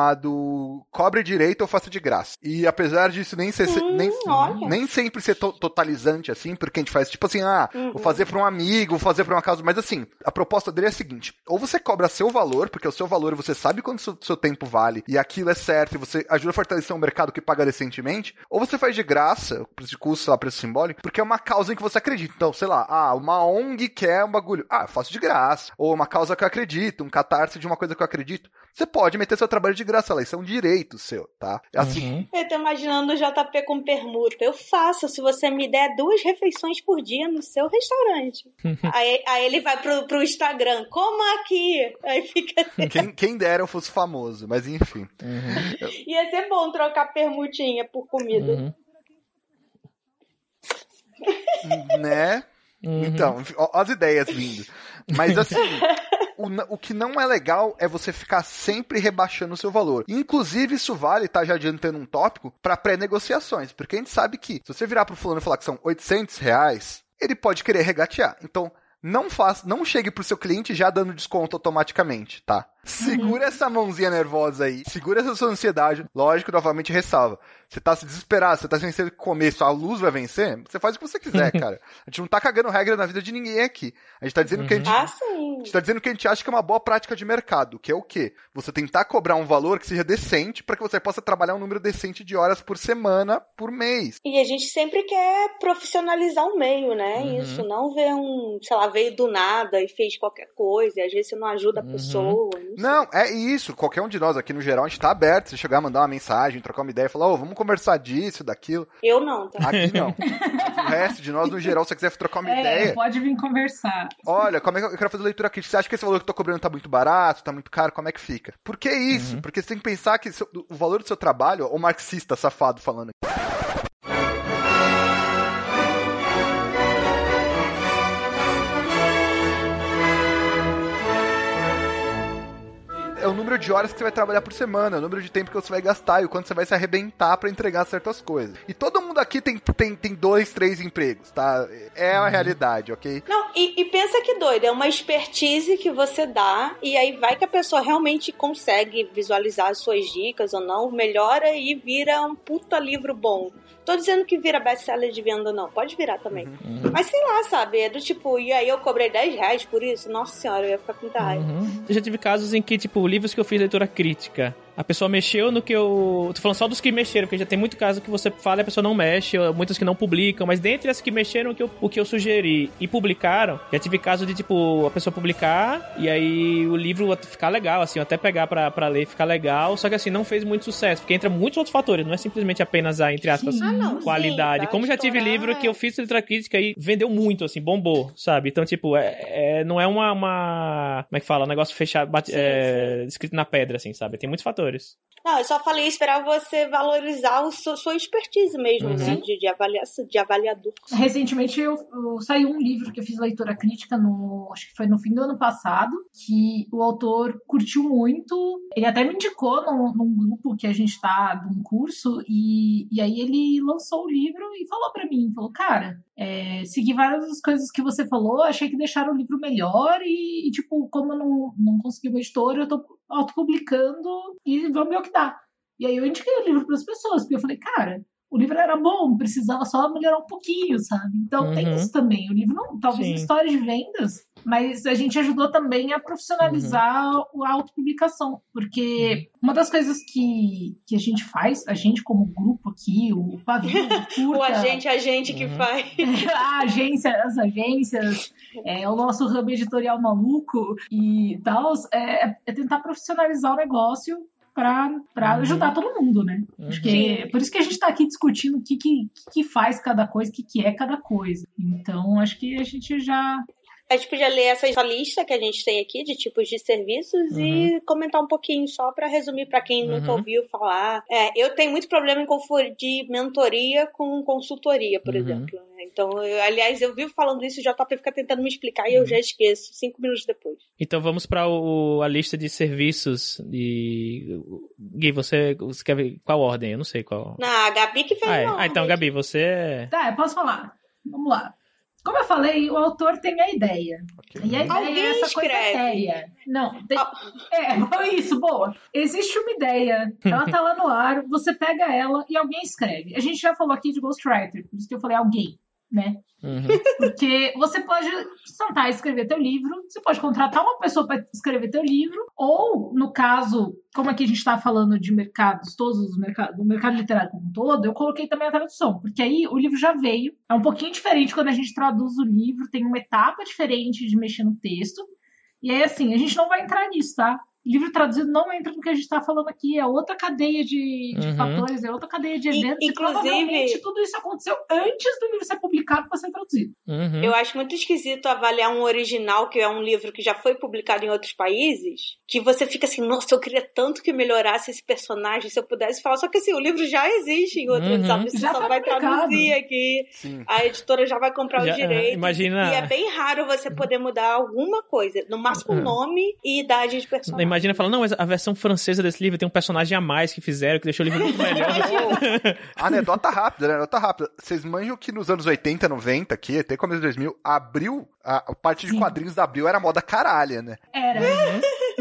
chamado Cobre Direito ou Faça de Graça. E apesar disso nem ser, Hum, nem, olha. nem sempre ser to- totalizante assim, porque a gente faz tipo assim, ah, Uhum. vou fazer pra um amigo, vou fazer pra uma causa, mas assim, a proposta dele é a seguinte: ou você cobra seu valor, porque o seu valor você sabe quanto seu, seu tempo vale, e aquilo é certo, e você ajuda a fortalecer um mercado que paga decentemente, ou você faz de graça, o preço de custo, sei lá, preço simbólico, porque é uma causa em que você acredita. Então, sei lá, ah, uma ONG quer um bagulho. Ah, eu faço de graça. Ou uma causa que eu acredito, um catarse de uma coisa que eu acredito. Você pode meter seu trabalho de graça lá, isso é um direito seu, tá? Assim, Uhum. Eu tô imaginando o JP com permuta. Eu faço se você me der duas refeições por dia no seu restaurante. aí, aí ele vai pro, pro Instagram, como aqui? Aí fica. quem, quem dera eu fosse famoso, mas enfim. Uhum. Ia ser bom trocar permutinha por comida. Uhum. né? Uhum. Então, ó, as ideias vindo. Mas assim, o, o que não é legal é você ficar sempre rebaixando o seu valor. Inclusive, isso vale, tá já adiantando um tópico, para pré-negociações. Porque a gente sabe que, se você virar pro fulano e falar que são 800 reais, ele pode querer regatear. Então, não faça, não chegue pro seu cliente já dando desconto automaticamente, tá? Segura uhum. essa mãozinha nervosa aí, segura essa sua ansiedade. Lógico, novamente ressalva. Você tá se desesperado, você tá sem ser começo, a luz vai vencer, você faz o que você quiser, cara. A gente não tá cagando regra na vida de ninguém aqui. A gente tá dizendo uhum. que a gente. Ah, sim. A gente tá dizendo que a gente acha que é uma boa prática de mercado, que é o quê? Você tentar cobrar um valor que seja decente para que você possa trabalhar um número decente de horas por semana, por mês. E a gente sempre quer profissionalizar o meio, né? Uhum. Isso, não ver um, sei lá, veio do nada e fez qualquer coisa, e às vezes você não ajuda a uhum. pessoa. Não, não, é isso. Qualquer um de nós aqui no geral, a gente tá aberto. Se chegar, mandar uma mensagem, trocar uma ideia, falar, ô, oh, vamos conversar disso, daquilo. Eu não, tá? Aqui não. o resto de nós, no geral, se você quiser trocar uma é, ideia. Pode vir conversar. Olha, como é que eu quero fazer leitura aqui? Você acha que esse valor que eu tô cobrando tá muito barato, tá muito caro? Como é que fica? Por que isso? Uhum. Porque você tem que pensar que o valor do seu trabalho, o marxista safado falando aqui. Número de horas que você vai trabalhar por semana, o número de tempo que você vai gastar e o quanto você vai se arrebentar para entregar certas coisas. E todo mundo aqui tem, tem, tem dois, três empregos, tá? É a uhum. realidade, ok? Não, e, e pensa que doido, é uma expertise que você dá e aí vai que a pessoa realmente consegue visualizar as suas dicas ou não, melhora e vira um puta livro bom. Tô dizendo que vira best-seller de venda, não. Pode virar também. Uhum, uhum. Mas sei lá, sabe? É do tipo, e aí eu cobrei 10 reais por isso? Nossa senhora, eu ia ficar com muita raiva. Uhum. Eu já tive casos em que, tipo, livros que eu fiz leitura crítica, a pessoa mexeu no que eu. Tô falando só dos que mexeram, porque já tem muito caso que você fala e a pessoa não mexe, muitas que não publicam, mas dentre as que mexeram, o que eu, o que eu sugeri e publicaram, já tive caso de, tipo, a pessoa publicar e aí o livro ficar legal, assim, até pegar pra, pra ler ficar legal, só que assim, não fez muito sucesso, porque entra muitos outros fatores, não é simplesmente apenas a, entre aspas, ah, não, qualidade. Sim, Como já tive livro que eu fiz letra crítica e vendeu muito, assim, bombou, sabe? Então, tipo, é, é não é uma, uma, Como é que fala? Um negócio fechado, bate, sim, é, sim. escrito na pedra, assim, sabe? Tem muitos fatores fatores. Não, eu só falei para você valorizar o seu, sua expertise mesmo, uhum. né? De, de, avaliação, de avaliador. Recentemente eu, eu saiu um livro que eu fiz leitura crítica no. Acho que foi no fim do ano passado, que o autor curtiu muito. Ele até me indicou num, num grupo que a gente tá de um curso, e, e aí ele lançou o livro e falou para mim, falou, cara, é, segui várias das coisas que você falou, achei que deixaram o livro melhor, e, e tipo, como eu não, não consegui uma editora, eu tô autopublicando e vamos ver o que dá. E aí eu indiquei o livro para as pessoas, porque eu falei, cara, o livro era bom, precisava só melhorar um pouquinho, sabe? Então uhum. tem isso também. O livro não, talvez Sim. história de vendas, mas a gente ajudou também a profissionalizar uhum. a autopublicação, porque uma das coisas que, que a gente faz, a gente como grupo aqui, o Pavio, o, o agente, a gente que uhum. faz. a agência, as agências, é, o nosso hub editorial maluco e tal, é, é tentar profissionalizar o negócio para uhum. ajudar todo mundo, né? Uhum. Acho que é por isso que a gente está aqui discutindo o que, que, que faz cada coisa, o que, que é cada coisa. Então, acho que a gente já a gente podia ler essa lista que a gente tem aqui de tipos de serviços uhum. e comentar um pouquinho só para resumir para quem uhum. nunca ouviu falar. É, eu tenho muito problema em confundir mentoria com consultoria, por uhum. exemplo. Né? Então, eu, aliás, eu vivo falando isso, o JP fica tentando me explicar e eu uhum. já esqueço, cinco minutos depois. Então vamos para a lista de serviços. E... Gui, você, você quer ver qual ordem? Eu não sei qual. Na, a Gabi que fez ah, é. ah, então, Gabi, você. É- tá, eu posso falar. Vamos lá. Como eu falei, o autor tem a ideia. Okay. E a ideia Alguém é essa escreve. coisa séria. Não, tem... é, isso, boa. Existe uma ideia, ela tá lá no ar, você pega ela e alguém escreve. A gente já falou aqui de ghostwriter, por isso que eu falei alguém né? Uhum. Porque você pode sentar e escrever teu livro, você pode contratar uma pessoa para escrever teu livro, ou, no caso, como aqui a gente está falando de mercados, todos os mercados, do mercado literário como um todo, eu coloquei também a tradução, porque aí o livro já veio, é um pouquinho diferente quando a gente traduz o livro, tem uma etapa diferente de mexer no texto, e aí, assim, a gente não vai entrar nisso, tá? Livro traduzido não entra no que a gente está falando aqui, é outra cadeia de, de Uhum. fatores, é outra cadeia de E- eventos. E, inclusive- provavelmente tudo isso aconteceu antes do livro ser publicado para ser traduzido. Uhum. Eu acho muito esquisito avaliar um original, que é um livro que já foi publicado em outros países, que você fica assim, nossa, eu queria tanto que melhorasse esse personagem, se eu pudesse falar. Só que assim, o livro já existe em outros, Uhum. sabe? Você Já só tá vai publicado. traduzir aqui, Sim. a editora já vai comprar Já, o direito. imagina- E é bem raro você poder mudar alguma coisa. No máximo o Uhum. nome e idade de personagem. Imagina falar, não, mas a versão francesa desse livro tem um personagem a mais que fizeram, que deixou o livro muito melhor. Anedota rápida, né? Anedota rápida. Vocês manjam que nos anos 80, 90, aqui, até começo de 2000, abriu, a, a parte de Sim. quadrinhos da Abril era moda caralha, né? Era.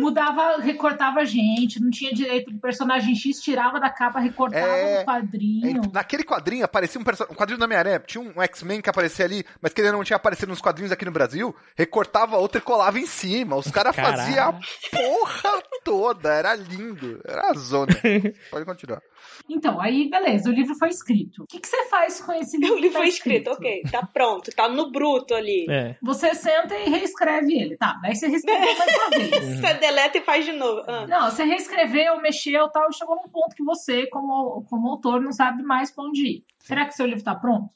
Mudava, recortava gente, não tinha direito do personagem X, tirava da capa, recortava É. no quadrinho. Ent- Naquele quadrinho aparecia um, um quadrinho da Homem-Aranha, tinha um X-Men que aparecia ali, mas que ele não tinha aparecido nos quadrinhos aqui no Brasil, recortava outro e colava em cima. Os caras faziam a porra toda, era lindo, era a zona. Pode continuar. Então, aí, beleza, o livro foi escrito. O que, que você faz com esse livro? O livro tá foi escrito, ok, tá pronto, tá no bruto ali. É. Você senta e reescreve ele, tá? Daí você reescreveu mais uma vez. Você deleta e faz de novo. Ah. Não, você reescreveu, mexeu tal, e chegou num ponto que você, como, como autor, não sabe mais pra onde ir. Será que seu livro tá pronto?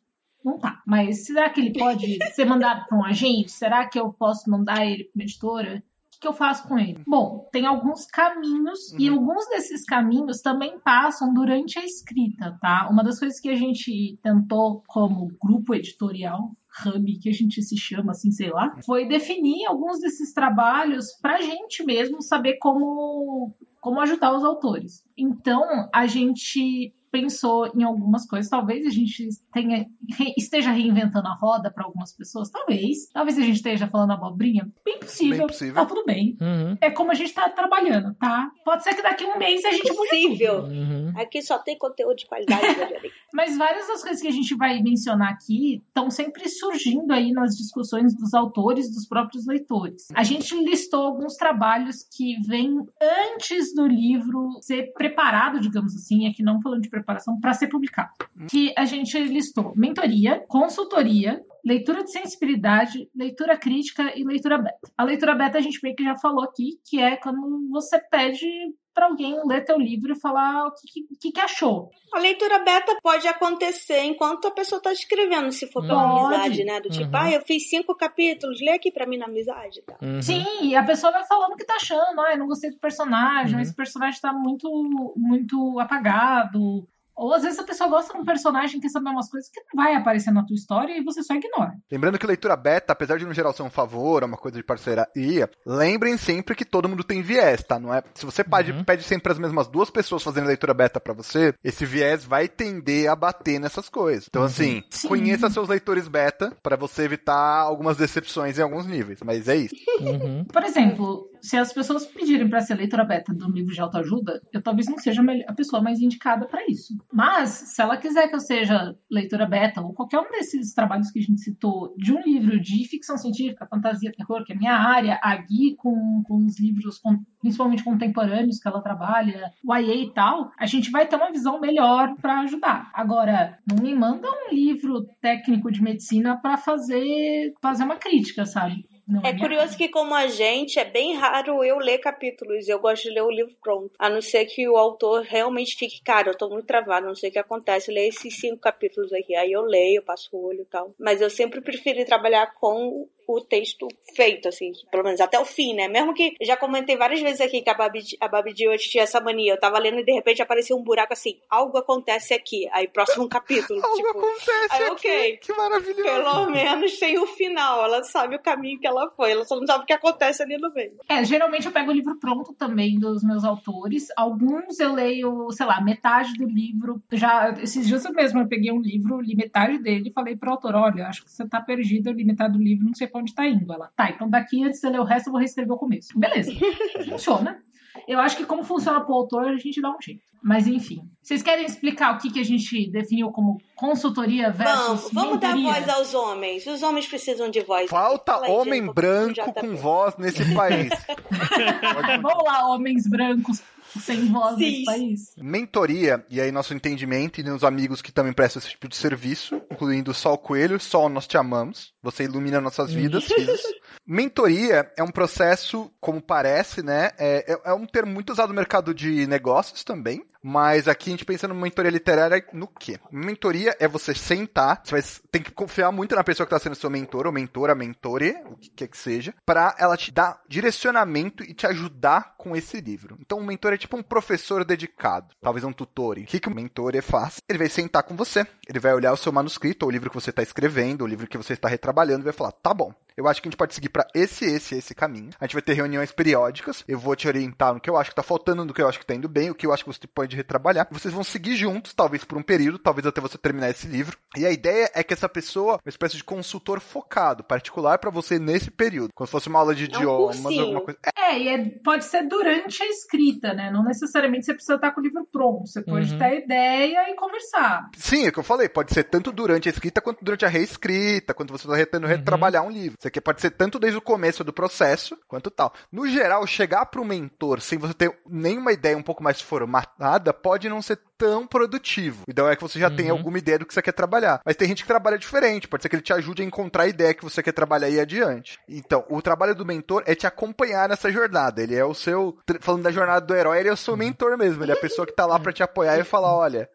Não tá. Mas será que ele pode ser mandado para um agente? Será que eu posso mandar ele para uma editora? O que, que eu faço com ele? Bom, tem alguns caminhos e alguns desses caminhos também passam durante a escrita, tá? Uma das coisas que a gente tentou como grupo editorial hub que a gente se chama, assim, sei lá, foi definir alguns desses trabalhos pra gente mesmo saber como, como ajudar os autores. Então, a gente pensou em algumas coisas. Talvez a gente tenha, re- esteja reinventando a roda para algumas pessoas. Talvez. Talvez a gente esteja falando abobrinha. Bem possível. Bem possível. Tá tudo bem. Uhum. É como a gente tá trabalhando, tá? Pode ser que daqui a um mês a gente mude tudo. Possível. Uhum. Aqui só tem conteúdo de qualidade. Mas várias das coisas que a gente vai mencionar aqui estão sempre surgindo aí nas discussões dos autores, dos próprios leitores. A gente listou alguns trabalhos que vêm antes do livro ser preparado, digamos assim, aqui não falando de preparação, para ser publicado. Que a gente listou mentoria, consultoria, leitura de sensibilidade, leitura crítica e leitura beta. A leitura beta a gente meio que já falou aqui, que é quando você pede para alguém ler teu livro e falar o que, que, que achou. A leitura beta pode acontecer enquanto a pessoa tá escrevendo, se for pela Pode. amizade, né? Do tipo, Uhum. ah, eu fiz cinco capítulos, lê aqui pra mim na amizade. Tá? Uhum. Sim, e a pessoa vai falando o que tá achando. Ah, eu não gostei do personagem, Uhum. esse personagem tá muito, muito apagado. Ou às vezes a pessoa gosta de um personagem que quer saber umas coisas que não vai aparecer na tua história e você só ignora. Lembrando que leitura beta, apesar de no geral ser um favor, é uma coisa de parceria, lembrem sempre que todo mundo tem viés, tá? Não é? Se você pede, Uhum. pede sempre as mesmas duas pessoas fazendo leitura beta pra você, esse viés vai tender a bater nessas coisas. Então, assim, Sim. conheça seus leitores beta pra você evitar algumas decepções em alguns níveis. Mas é isso. Uhum. Por exemplo, se as pessoas pedirem pra ser leitora beta um livro de autoajuda, eu talvez não seja a pessoa mais indicada pra isso. Mas, se ela quiser que eu seja leitora beta ou qualquer um desses trabalhos que a gente citou de um livro de ficção científica, fantasia, terror, que é a minha área, a Gui com, com os livros con- principalmente contemporâneos que ela trabalha, o YA e tal, a gente vai ter uma visão melhor pra ajudar. Agora, não me manda um livro técnico de medicina pra fazer, fazer uma crítica, sabe? Não É curioso que, como a gente, é bem raro eu ler capítulos. Eu gosto de ler o livro pronto. A não ser que o autor realmente fique, cara, eu tô muito travado, não sei o que acontece. Leia esses cinco capítulos aqui. Aí eu leio, eu passo o olho e tal. Mas eu sempre preferi trabalhar com o texto feito, assim, pelo menos até o fim, né? Mesmo que já comentei várias vezes aqui que a Babi, a Babi de hoje tinha essa mania. Eu tava lendo e de repente apareceu um buraco assim, algo acontece aqui. Aí próximo capítulo, Algo tipo, acontece aí, aqui. ok. Que maravilhoso. pelo menos tem o final. Ela sabe o caminho que ela foi. Ela só não sabe o que acontece ali no meio. É, geralmente eu pego o livro pronto também dos meus autores. Alguns eu leio, sei lá, metade do livro. Já, esses dias eu mesmo eu peguei um livro, li metade dele e falei pro autor: olha, acho que você tá perdido, eu li metade do livro, não sei pra onde tá indo. Ela, tá, então daqui antes de você ler o resto, eu vou reescrever o começo. Beleza, funciona. Eu acho que como funciona pro autor, a gente dá um jeito. Mas enfim. Vocês querem explicar o que, que a gente definiu como consultoria versus Vamos, vamos dar voz aos homens. Os homens precisam de voz. Falta Fala homem branco com voz nesse país. Vamos lá, homens brancos sem voz Sim. nesse país. Mentoria, e aí nosso entendimento e os amigos que também prestam esse tipo de serviço, incluindo o Sol Coelho, Sol, nós te amamos. Você ilumina nossas vidas, risos. Mentoria é um processo, como parece, né? É, é, é um termo muito usado no mercado de negócios também. Mas aqui a gente pensa numa mentoria literária no quê? Mentoria é você sentar, você vai, tem que confiar muito na pessoa que está sendo seu mentor, ou mentora, mentore, o que quer que seja, para ela te dar direcionamento e te ajudar com esse livro. Então, um mentor é tipo um professor dedicado, talvez um tutor. O que, que o mentor faz? Ele vai sentar com você, ele vai olhar o seu manuscrito, ou o livro que você está escrevendo, ou o livro que você está retrabalhando, e vai falar: tá bom, eu acho que a gente pode seguir para esse, esse, esse caminho. A gente vai ter reuniões periódicas. Eu vou te orientar no que eu acho que tá faltando, no que eu acho que tá indo bem, o que eu acho que você pode retrabalhar. Vocês vão seguir juntos, talvez por um período, talvez até você terminar esse livro. E a ideia é que essa pessoa, uma espécie de consultor focado, particular para você nesse período. Como se fosse uma aula de É um idiomas, cursinho. alguma coisa. É, e é- pode ser durante a escrita, né? Não necessariamente você precisa estar com o livro pronto. Você pode Uhum. ter a ideia e conversar. Sim, é o que eu falei. Pode ser tanto durante a escrita quanto durante a reescrita, quando você está tentando retrabalhar um livro. Isso aqui pode ser tanto desde o começo do processo, quanto tal. No geral, chegar para o mentor sem você ter nenhuma ideia um pouco mais formatada pode não ser tão produtivo. O ideal é que você já tenha Uhum. alguma ideia do que você quer trabalhar. Mas tem gente que trabalha diferente. Pode ser que ele te ajude a encontrar a ideia que você quer trabalhar e ir adiante. Então, o trabalho do mentor é te acompanhar nessa jornada. Ele é o seu. Falando da jornada do herói, ele é o seu mentor mesmo. Ele é a pessoa que tá lá para te apoiar e falar: olha.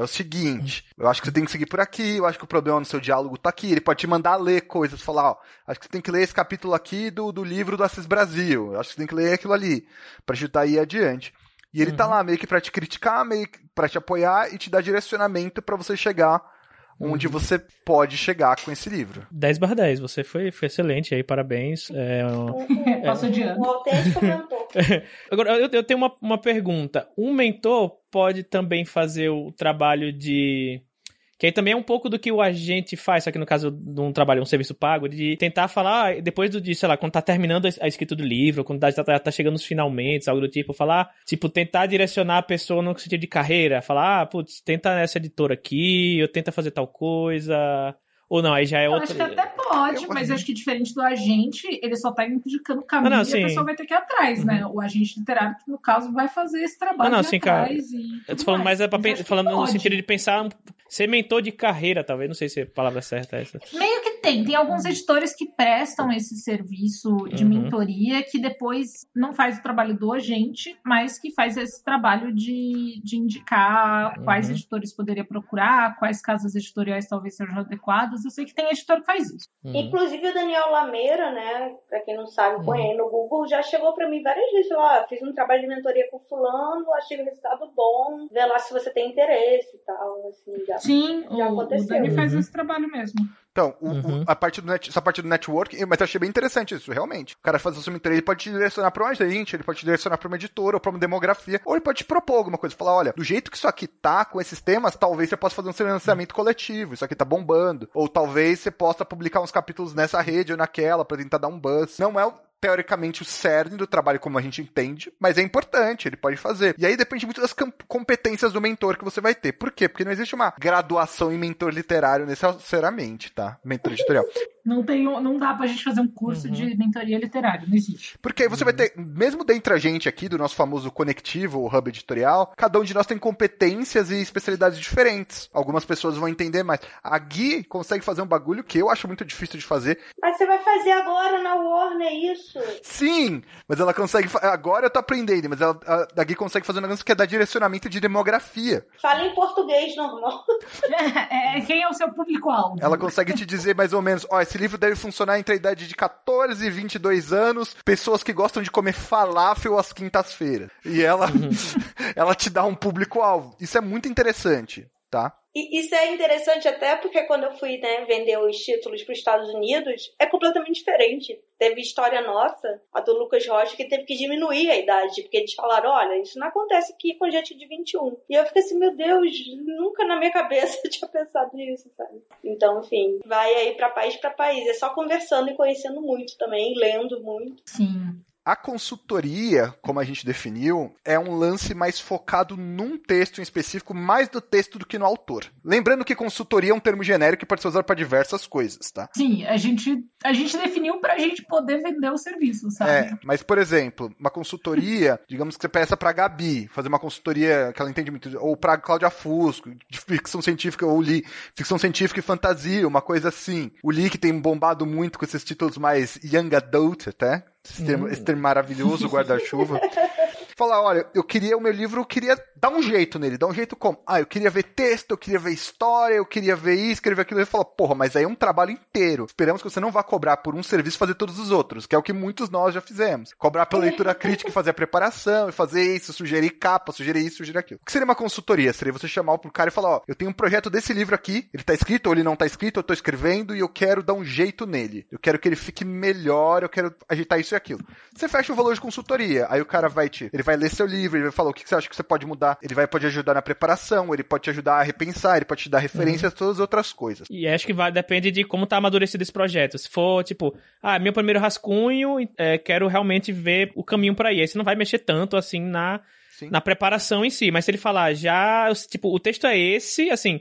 É o seguinte, eu acho que você tem que seguir por aqui, eu acho que o problema no seu diálogo tá aqui. Ele pode te mandar ler coisas, falar, ó, acho que você tem que ler esse capítulo aqui do, do livro do Assis Brasil, eu acho que você tem que ler aquilo ali, pra ajudar a ir adiante. E ele tá lá meio que pra te criticar, meio que pra te apoiar e te dar direcionamento pra você chegar onde você pode chegar com esse livro. 10 barra 10, você foi, foi excelente aí, parabéns. É, um- Um, Passo de ano. um autêntico mentor. Agora, eu, eu tenho uma, uma pergunta. Um mentor pode também fazer o trabalho de. Que aí também é um pouco do que o agente faz, só que no caso de um trabalho, um serviço pago, de tentar falar, ah, depois do, de, sei lá, quando tá terminando a escrita do livro, quando tá, tá, tá chegando nos finalmente, algo do tipo, falar, tipo, tentar direcionar a pessoa no sentido de carreira, falar, ah, putz, tenta essa editora aqui, ou tenta fazer tal coisa. Ou não, aí já é Eu outra. acho que até pode, Eu- mas acho que diferente do agente, ele só tá indicando o caminho Ah, não, e sim. a pessoa vai ter que ir atrás, né? O agente literário, que no caso, vai fazer esse trabalho Ah, não, sim, cara. atrás e Eu tô falando mais é pra, Mas falando no sentido de pensar, um- ser mentor de carreira, talvez, não sei se a palavra certa é essa. Meio que tem. Tem alguns editores que prestam esse serviço de Uhum. mentoria que depois não faz o trabalho do agente, mas que faz esse trabalho de, de indicar quais Uhum. editores poderia procurar, quais casas editoriais talvez sejam adequadas. Eu sei que tem editor que faz isso. Uhum. Inclusive o Daniel Lameira, né? Pra quem não sabe, Uhum. põe aí no Google, já chegou pra mim várias vezes. Falou, ó, fiz um trabalho de mentoria com fulano, achei o resultado bom, vê lá se você tem interesse e tal, assim, já. Sim, Já o, o aconteceu. Dani faz Uhum. esse trabalho mesmo. Então, o- o- Uhum. a parte do net, essa parte do network, mas eu achei bem interessante isso, realmente. O cara faz o seu mentoria, ele pode te direcionar pra um agente, ele pode te direcionar pra uma editora ou pra uma demografia, ou ele pode te propor alguma coisa, falar, olha, do jeito que isso aqui tá com esses temas, talvez você possa fazer um financiamento coletivo, isso aqui tá bombando, ou talvez você possa publicar uns capítulos nessa rede ou naquela pra tentar dar um buzz. Não é o teoricamente o cerne do trabalho como a gente entende, mas é importante, ele pode fazer. E aí depende muito das competências do mentor que você vai ter. Por quê? Porque não existe uma graduação em mentor literário necessariamente, tá? Mentor editorial. Não, tem, não dá pra gente fazer um curso Uhum. de mentoria literária, não existe. Porque aí você vai ter, mesmo dentro a gente aqui, do nosso famoso conectivo, o hub editorial, cada um de nós tem competências e especialidades diferentes. Algumas pessoas vão entender mais. A Gui consegue fazer um bagulho que eu acho muito difícil de fazer. Mas você vai fazer agora na Warner isso? Sim, mas ela consegue. Agora eu tô aprendendo, mas ela, a, a Gui consegue fazer um negócio que é dar direcionamento de demografia. Fala em português normal. É, quem é o seu público-alvo? Ela consegue te dizer mais ou menos: ó, esse livro deve funcionar entre a idade de 14 e 22 anos, pessoas que gostam de comer falafel às quintas-feiras. E ela, ela te dá um público-alvo. Isso é muito interessante, tá? E isso é interessante até porque quando eu fui né, vender os títulos para os Estados Unidos, é completamente diferente. Teve história nossa, a do Lucas Rocha, que teve que diminuir a idade, porque eles falaram, olha, isso não acontece aqui com gente de 21. E eu fiquei assim, meu Deus, nunca na minha cabeça eu tinha pensado nisso, sabe? Então, enfim, vai aí para país para país. É só conversando e conhecendo muito também, lendo muito. Sim. A consultoria, como a gente definiu, é um lance mais focado num texto em específico, mais do texto do que no autor. Lembrando que consultoria é um termo genérico que pode ser usado para diversas coisas, tá? Sim, a gente, a gente definiu pra gente poder vender o serviço, sabe? É, mas por exemplo, uma consultoria, digamos que você peça pra Gabi, fazer uma consultoria que ela entende muito, ou pra Cláudia Fusco, de ficção científica, ou Li, ficção científica e fantasia, uma coisa assim. O Li que tem bombado muito com esses títulos mais young adult até, esse termo, esse termo maravilhoso, guarda-chuva. Falar, olha, eu queria o meu livro, eu queria dar um jeito nele, dar um jeito como? Ah, eu queria ver texto, eu queria ver história, eu queria ver isso, escrever aquilo. Ele fala, porra, mas aí é um trabalho inteiro. Esperamos que você não vá cobrar por um serviço fazer todos os outros, que é o que muitos nós já fizemos. Cobrar pela leitura crítica e fazer a preparação, e fazer isso, sugerir capa, sugerir isso, sugerir aquilo. O que seria uma consultoria? Seria você chamar pro cara e falar, ó, eu tenho um projeto desse livro aqui, ele tá escrito ou ele não tá escrito, eu tô escrevendo e eu quero dar um jeito nele. Eu quero que ele fique melhor, eu quero ajeitar isso e aquilo. Você fecha o valor de consultoria, aí o cara vai te, ele vai ler seu livro, ele vai falar o que você acha que você pode mudar, ele vai pode ajudar na preparação, ele pode te ajudar a repensar, ele pode te dar referências, uhum. todas as outras coisas. E acho que vai, depende de como tá amadurecido esse projeto. Se for, tipo, ah, meu primeiro rascunho, é, quero realmente ver o caminho para ir. Aí você não vai mexer tanto assim na, na preparação em si, mas se ele falar já, tipo, o texto é esse, assim,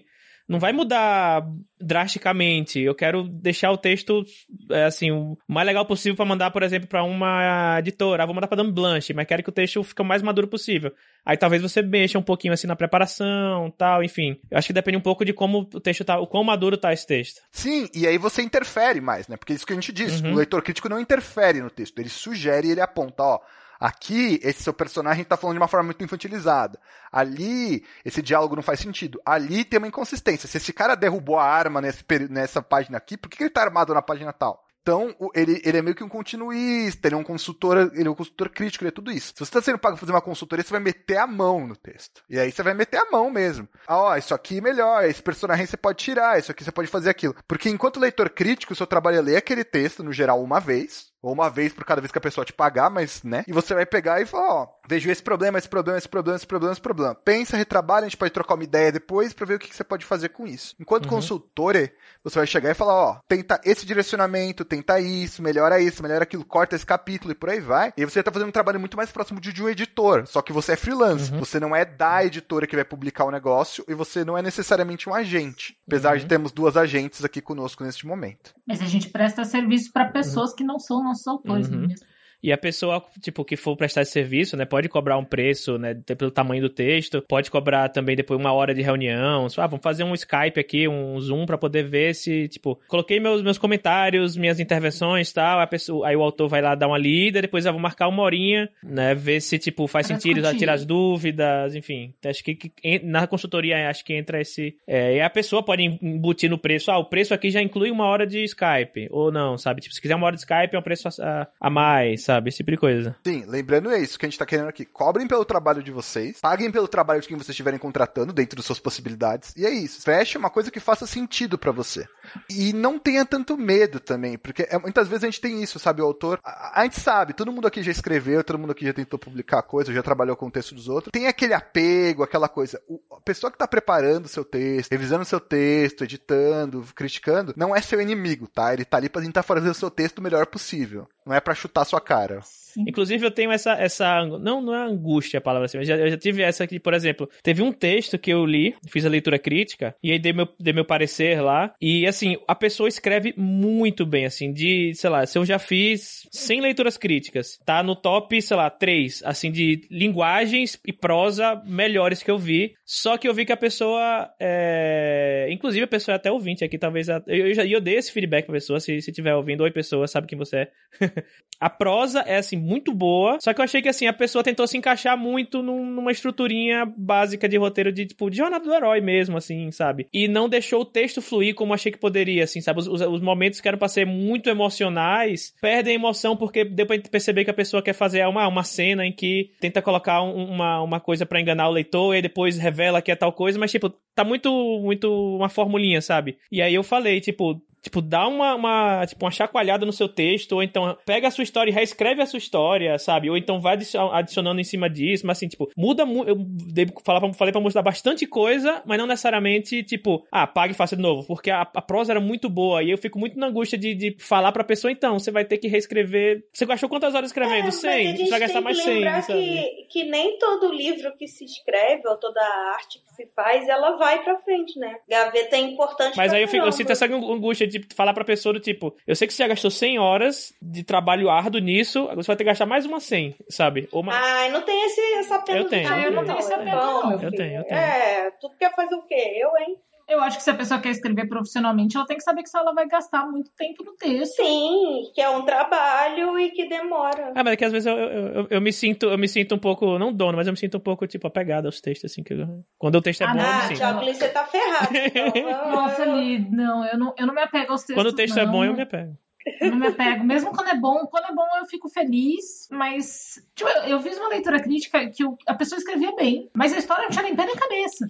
não vai mudar drasticamente. Eu quero deixar o texto é, assim o mais legal possível para mandar, por exemplo, para uma editora. Ah, vou mandar para Dame Blanche, mas quero que o texto fique o mais maduro possível. Aí talvez você mexa um pouquinho assim na preparação, tal, enfim. Eu acho que depende um pouco de como o texto tá, o quão maduro tá esse texto. Sim, e aí você interfere mais, né? Porque é isso que a gente diz, uhum. o leitor crítico não interfere no texto, ele sugere e ele aponta, ó, Aqui, esse seu personagem está falando de uma forma muito infantilizada. Ali, esse diálogo não faz sentido. Ali tem uma inconsistência. Se esse cara derrubou a arma nesse, nessa página aqui, por que ele está armado na página tal? Então, ele, ele é meio que um continuista, ele é um consultor, ele é um consultor crítico, ele é tudo isso. Se você está sendo pago para fazer uma consultoria, você vai meter a mão no texto. E aí você vai meter a mão mesmo. Ah, ó, isso aqui é melhor, esse personagem você pode tirar, isso aqui você pode fazer aquilo. Porque enquanto leitor crítico, o seu trabalho é ler aquele texto, no geral, uma vez, ou uma vez por cada vez que a pessoa te pagar, mas, né? E você vai pegar e falar, ó, vejo esse problema, esse problema, esse problema, esse problema, esse problema. Pensa, retrabalha, a gente pode trocar uma ideia depois para ver o que, que, você pode fazer com isso. Enquanto uhum. consultor, você vai chegar e falar, ó, tenta esse direcionamento, tenta isso, melhora isso, melhora aquilo, corta esse capítulo e por aí vai. E você tá fazendo um trabalho muito mais próximo de, de um editor, só que você é freelance. Uhum. Você não é da editora que vai publicar o negócio e você não é necessariamente um agente. Apesar uhum. de termos duas agentes aqui conosco neste momento. Mas a gente presta serviço para pessoas que não são nossos autores, uhum. mesmo. E a pessoa, tipo, que for prestar esse serviço, né, pode cobrar um preço, né, pelo tamanho do texto, pode cobrar também depois uma hora de reunião. Ah, vamos fazer um Skype aqui, um Zoom para poder ver se, tipo, coloquei meus, meus comentários, minhas intervenções tal, a pessoa, aí o autor vai lá dar uma lida, depois eu vou marcar uma horinha, né, ver se, tipo, faz sentido, tirar as dúvidas, enfim. Acho que, que na consultoria, acho que entra esse... É, e a pessoa pode embutir no preço, ah, o preço aqui já inclui uma hora de Skype, ou não, sabe? Tipo, se quiser uma hora de Skype, é um preço a, a mais, sabe? Esse tipo de coisa. Sim, lembrando é isso que a gente tá querendo aqui. Cobrem pelo trabalho de vocês, paguem pelo trabalho de quem vocês estiverem contratando dentro das suas possibilidades. E é isso. Feche uma coisa que faça sentido para você. E não tenha tanto medo também, porque é, muitas vezes a gente tem isso, sabe? O autor. A, a, gente sabe, todo mundo aqui já escreveu, todo mundo aqui já tentou publicar coisa, já trabalhou com o texto dos outros. Tem aquele apego, aquela coisa. O, a pessoa que tá preparando o seu texto, revisando o seu texto, editando, criticando, não é seu inimigo, tá? Ele tá ali pra tentar fazer o seu texto o melhor possível. Não é para chutar sua cara. Inclusive, eu tenho essa, essa. Não, não é angústia a palavra assim, mas já, eu já tive essa aqui, por exemplo. Teve um texto que eu li, fiz a leitura crítica, e aí dei meu, dei meu parecer lá. E assim, a pessoa escreve muito bem, assim, de, sei lá, se eu já fiz 100 leituras críticas, tá no top, sei lá, 3, assim, de linguagens e prosa melhores que eu vi. Só que eu vi que a pessoa. É... Inclusive, a pessoa é até ouvinte aqui, talvez. Eu, eu, já, eu dei esse feedback pra pessoa, se, se tiver ouvindo, oi pessoa, sabe quem você é. a prosa é, assim, muito boa. Só que eu achei que assim, a pessoa tentou se encaixar muito num, numa estruturinha básica de roteiro de, tipo, de jornada do herói mesmo, assim, sabe? E não deixou o texto fluir como achei que poderia, assim, sabe? Os, os, os momentos que eram pra ser muito emocionais perdem emoção porque deu pra perceber que a pessoa quer fazer uma, uma cena em que tenta colocar um, uma, uma coisa para enganar o leitor e depois revela que é tal coisa, mas, tipo, tá muito, muito uma formulinha, sabe? E aí eu falei, tipo, tipo, dá uma, uma, tipo, uma chacoalhada no seu texto, ou então pega a sua história e reescreve a sua história, sabe? Ou então vai adicionando em cima disso, mas assim, tipo, muda muito. Eu falei pra mostrar bastante coisa, mas não necessariamente, tipo, ah, pague e faça de novo, porque a, a prosa era muito boa e eu fico muito na angústia de, de falar pra pessoa, então, você vai ter que reescrever. Você gastou quantas horas escrevendo? É, 100? Você vai gastar mais 100. Que, que nem todo livro que se escreve, ou toda arte que se faz, ela vai pra frente, né? Gaveta é importante Mas aí eu, fico, eu sinto essa angústia de falar pra pessoa do tipo, eu sei que você já gastou 100 horas de trabalho árduo nisso, agora você vai ter que gastar mais uma 100, sabe? Ou uma... Ai, não tem esse, essa pena eu tenho, eu não tenho essa pena, não. Eu tenho, eu tenho. É, tu quer fazer o quê? Eu, hein? Eu acho que se a pessoa quer escrever profissionalmente, ela tem que saber que ela vai gastar muito tempo no texto. Sim, que é um trabalho e que demora. Ah, mas é que às vezes eu, eu, eu, eu, me sinto, eu me sinto um pouco, não dono, mas eu me sinto um pouco, tipo, apegado aos textos, assim, que eu, quando o texto é ah, bom, não, eu me sinto. Thiago, você tá ferrado. Então, Nossa, Li, não, eu não, eu não me apego aos textos, Quando o texto não. é bom, eu me apego. Eu não me apego, mesmo quando é bom. Quando é bom, eu fico feliz, mas. Tipo, eu, eu fiz uma leitura crítica que eu, a pessoa escrevia bem, mas a história não tinha nem pé nem cabeça.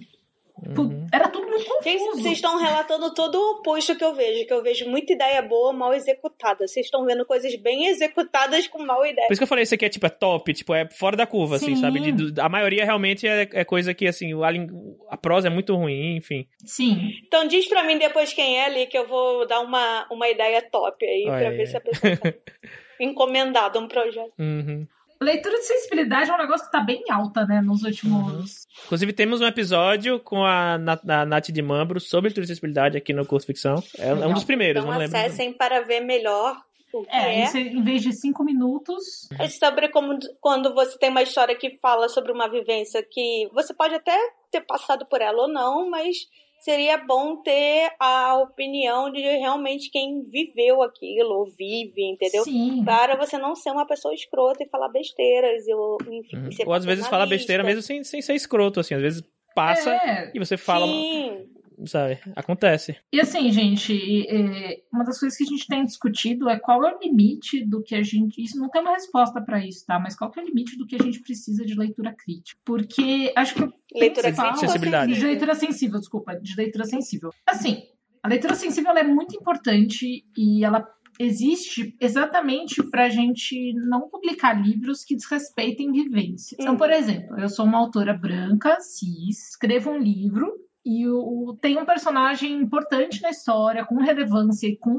Uhum. Era tudo muito confuso. Vocês estão relatando todo o oposto que eu vejo, que eu vejo muita ideia boa, mal executada. Vocês estão vendo coisas bem executadas com mal ideia. Por isso que eu falei, isso aqui é tipo, é top, tipo, é fora da curva, Sim. assim, sabe? De, a maioria realmente é, é, coisa que, assim, a, a prosa é muito ruim, enfim. Sim. Então diz pra mim depois quem é ali, que eu vou dar uma, uma ideia top aí, Olha, pra ver se a pessoa tá encomendada um projeto. Uhum. Leitura de sensibilidade é um negócio que tá bem alta, né, nos últimos. Uhum. Inclusive, temos um episódio com a, a Nath de Mambro sobre leitura de sensibilidade aqui no curso Ficção. É, é um dos primeiros, então, não lembro. acessem para ver melhor o que é, é. Isso, em vez de cinco minutos. É sobre como quando você tem uma história que fala sobre uma vivência que você pode até ter passado por ela ou não, mas seria bom ter a opinião de realmente quem viveu aquilo, ou vive, entendeu? Sim. Para você não ser uma pessoa escrota e falar besteiras, ou, enfim. Uhum. Ou às vezes falar besteira mesmo sem, sem ser escroto, assim. Às vezes passa é. e você fala. Sim sabe? Acontece. E assim, gente, é, uma das coisas que a gente tem discutido é qual é o limite do que a gente. Isso não tem uma resposta para isso, tá? Mas qual é o limite do que a gente precisa de leitura crítica? Porque acho que. Leitura crítica. Sensibilidade. De leitura sensível, desculpa. De leitura sensível. Assim, a leitura sensível é muito importante e ela existe exatamente para a gente não publicar livros que desrespeitem vivência. Então, por exemplo, eu sou uma autora branca, cis, escrevo um livro e o, tem um personagem importante na história, com relevância e com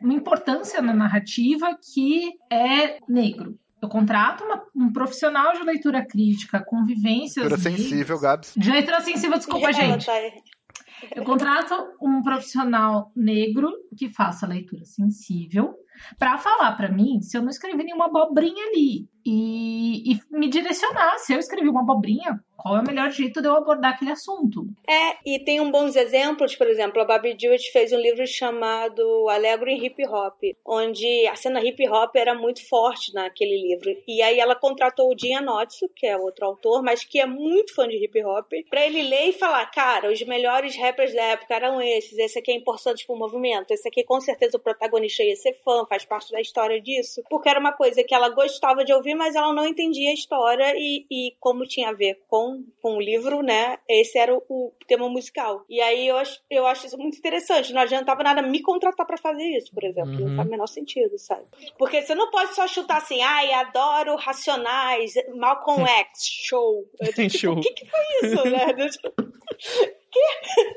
uma importância na narrativa que é negro. Eu contrato uma, um profissional de leitura crítica com vivências. Leitura sensível, Gabs. De leitura sensível, desculpa, gente. Eu contrato um profissional negro que faça leitura sensível para falar para mim se eu não escrevi nenhuma abobrinha ali e, e, me direcionar. Se eu escrevi uma abobrinha, qual é o melhor jeito de eu abordar aquele assunto? É, e tem um bons exemplos, por exemplo, a Bobby Jewett fez um livro chamado Alegro em Hip Hop, onde a cena hip hop era muito forte naquele livro. E aí ela contratou o Dinha Notso, que é outro autor, mas que é muito fã de hip hop, para ele ler e falar: cara, os melhores rappers da época eram esses, esse aqui é importante pro movimento, esse aqui com certeza o protagonista ia ser fã, faz parte da história disso, porque era uma coisa que ela gostava de ouvir, mas ela não entendia a história e, e como tinha a ver com, com o livro, né? Esse era o, o tema musical. E aí eu acho, eu acho isso muito interessante. Não adiantava nada me contratar para fazer isso, por exemplo. Uhum. Não faz o menor sentido, sabe? Porque você não pode só chutar assim, ai, adoro Racionais, Malcolm X, show. Tem tipo, show. O que, que foi isso, né?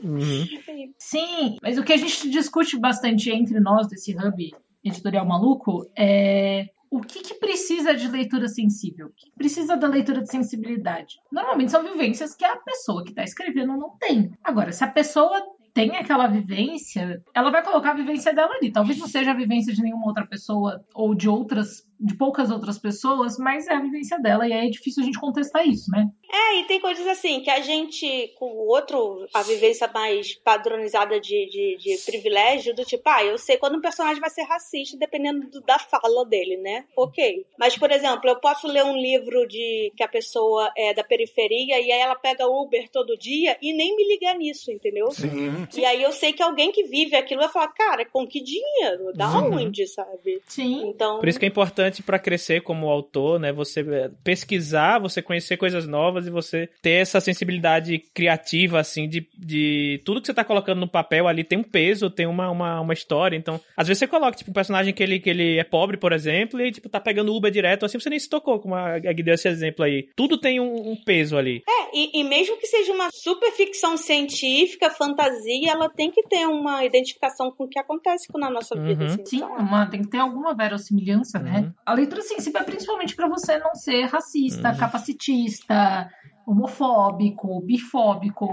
Uhum. Sim, mas o que a gente discute bastante entre nós desse hub editorial maluco é o que, que, precisa de leitura sensível? O que precisa da leitura de sensibilidade? Normalmente são vivências que a pessoa que está escrevendo não tem. Agora, se a pessoa tem aquela vivência, ela vai colocar a vivência dela ali. Talvez não seja a vivência de nenhuma outra pessoa ou de outras de poucas outras pessoas, mas é a vivência dela e aí é difícil a gente contestar isso, né? É, e tem coisas assim que a gente, com o outro, a vivência mais padronizada de, de, de, privilégio, do tipo, ah, eu sei quando um personagem vai ser racista, dependendo do, da fala dele, né? Ok. Mas, por exemplo, eu posso ler um livro de que a pessoa é da periferia e aí ela pega Uber todo dia e nem me ligar nisso, entendeu? Sim. E aí eu sei que alguém que vive aquilo vai falar, cara, com que dinheiro? Da onde, sabe? Sim. Então. Por isso que é importante importante para crescer como autor, né? Você é, pesquisar, você conhecer coisas novas e você ter essa sensibilidade criativa, assim, de, de tudo que você tá colocando no papel ali tem um peso, tem uma, uma, uma história. Então, às vezes você coloca, tipo, um personagem que ele, que ele é pobre, por exemplo, e, tipo, tá pegando Uber direto, assim, você nem se tocou, como a Gui deu esse exemplo aí. Tudo tem um, um peso ali. É, e, e mesmo que seja uma super ficção científica, fantasia, ela tem que ter uma identificação com o que acontece na nossa vida. Uhum. Assim, Sim, então, uma, tem que ter alguma verossimilhança, né? A leitura sensível é principalmente para você não ser racista, Uhum. capacitista, homofóbico, bifóbico,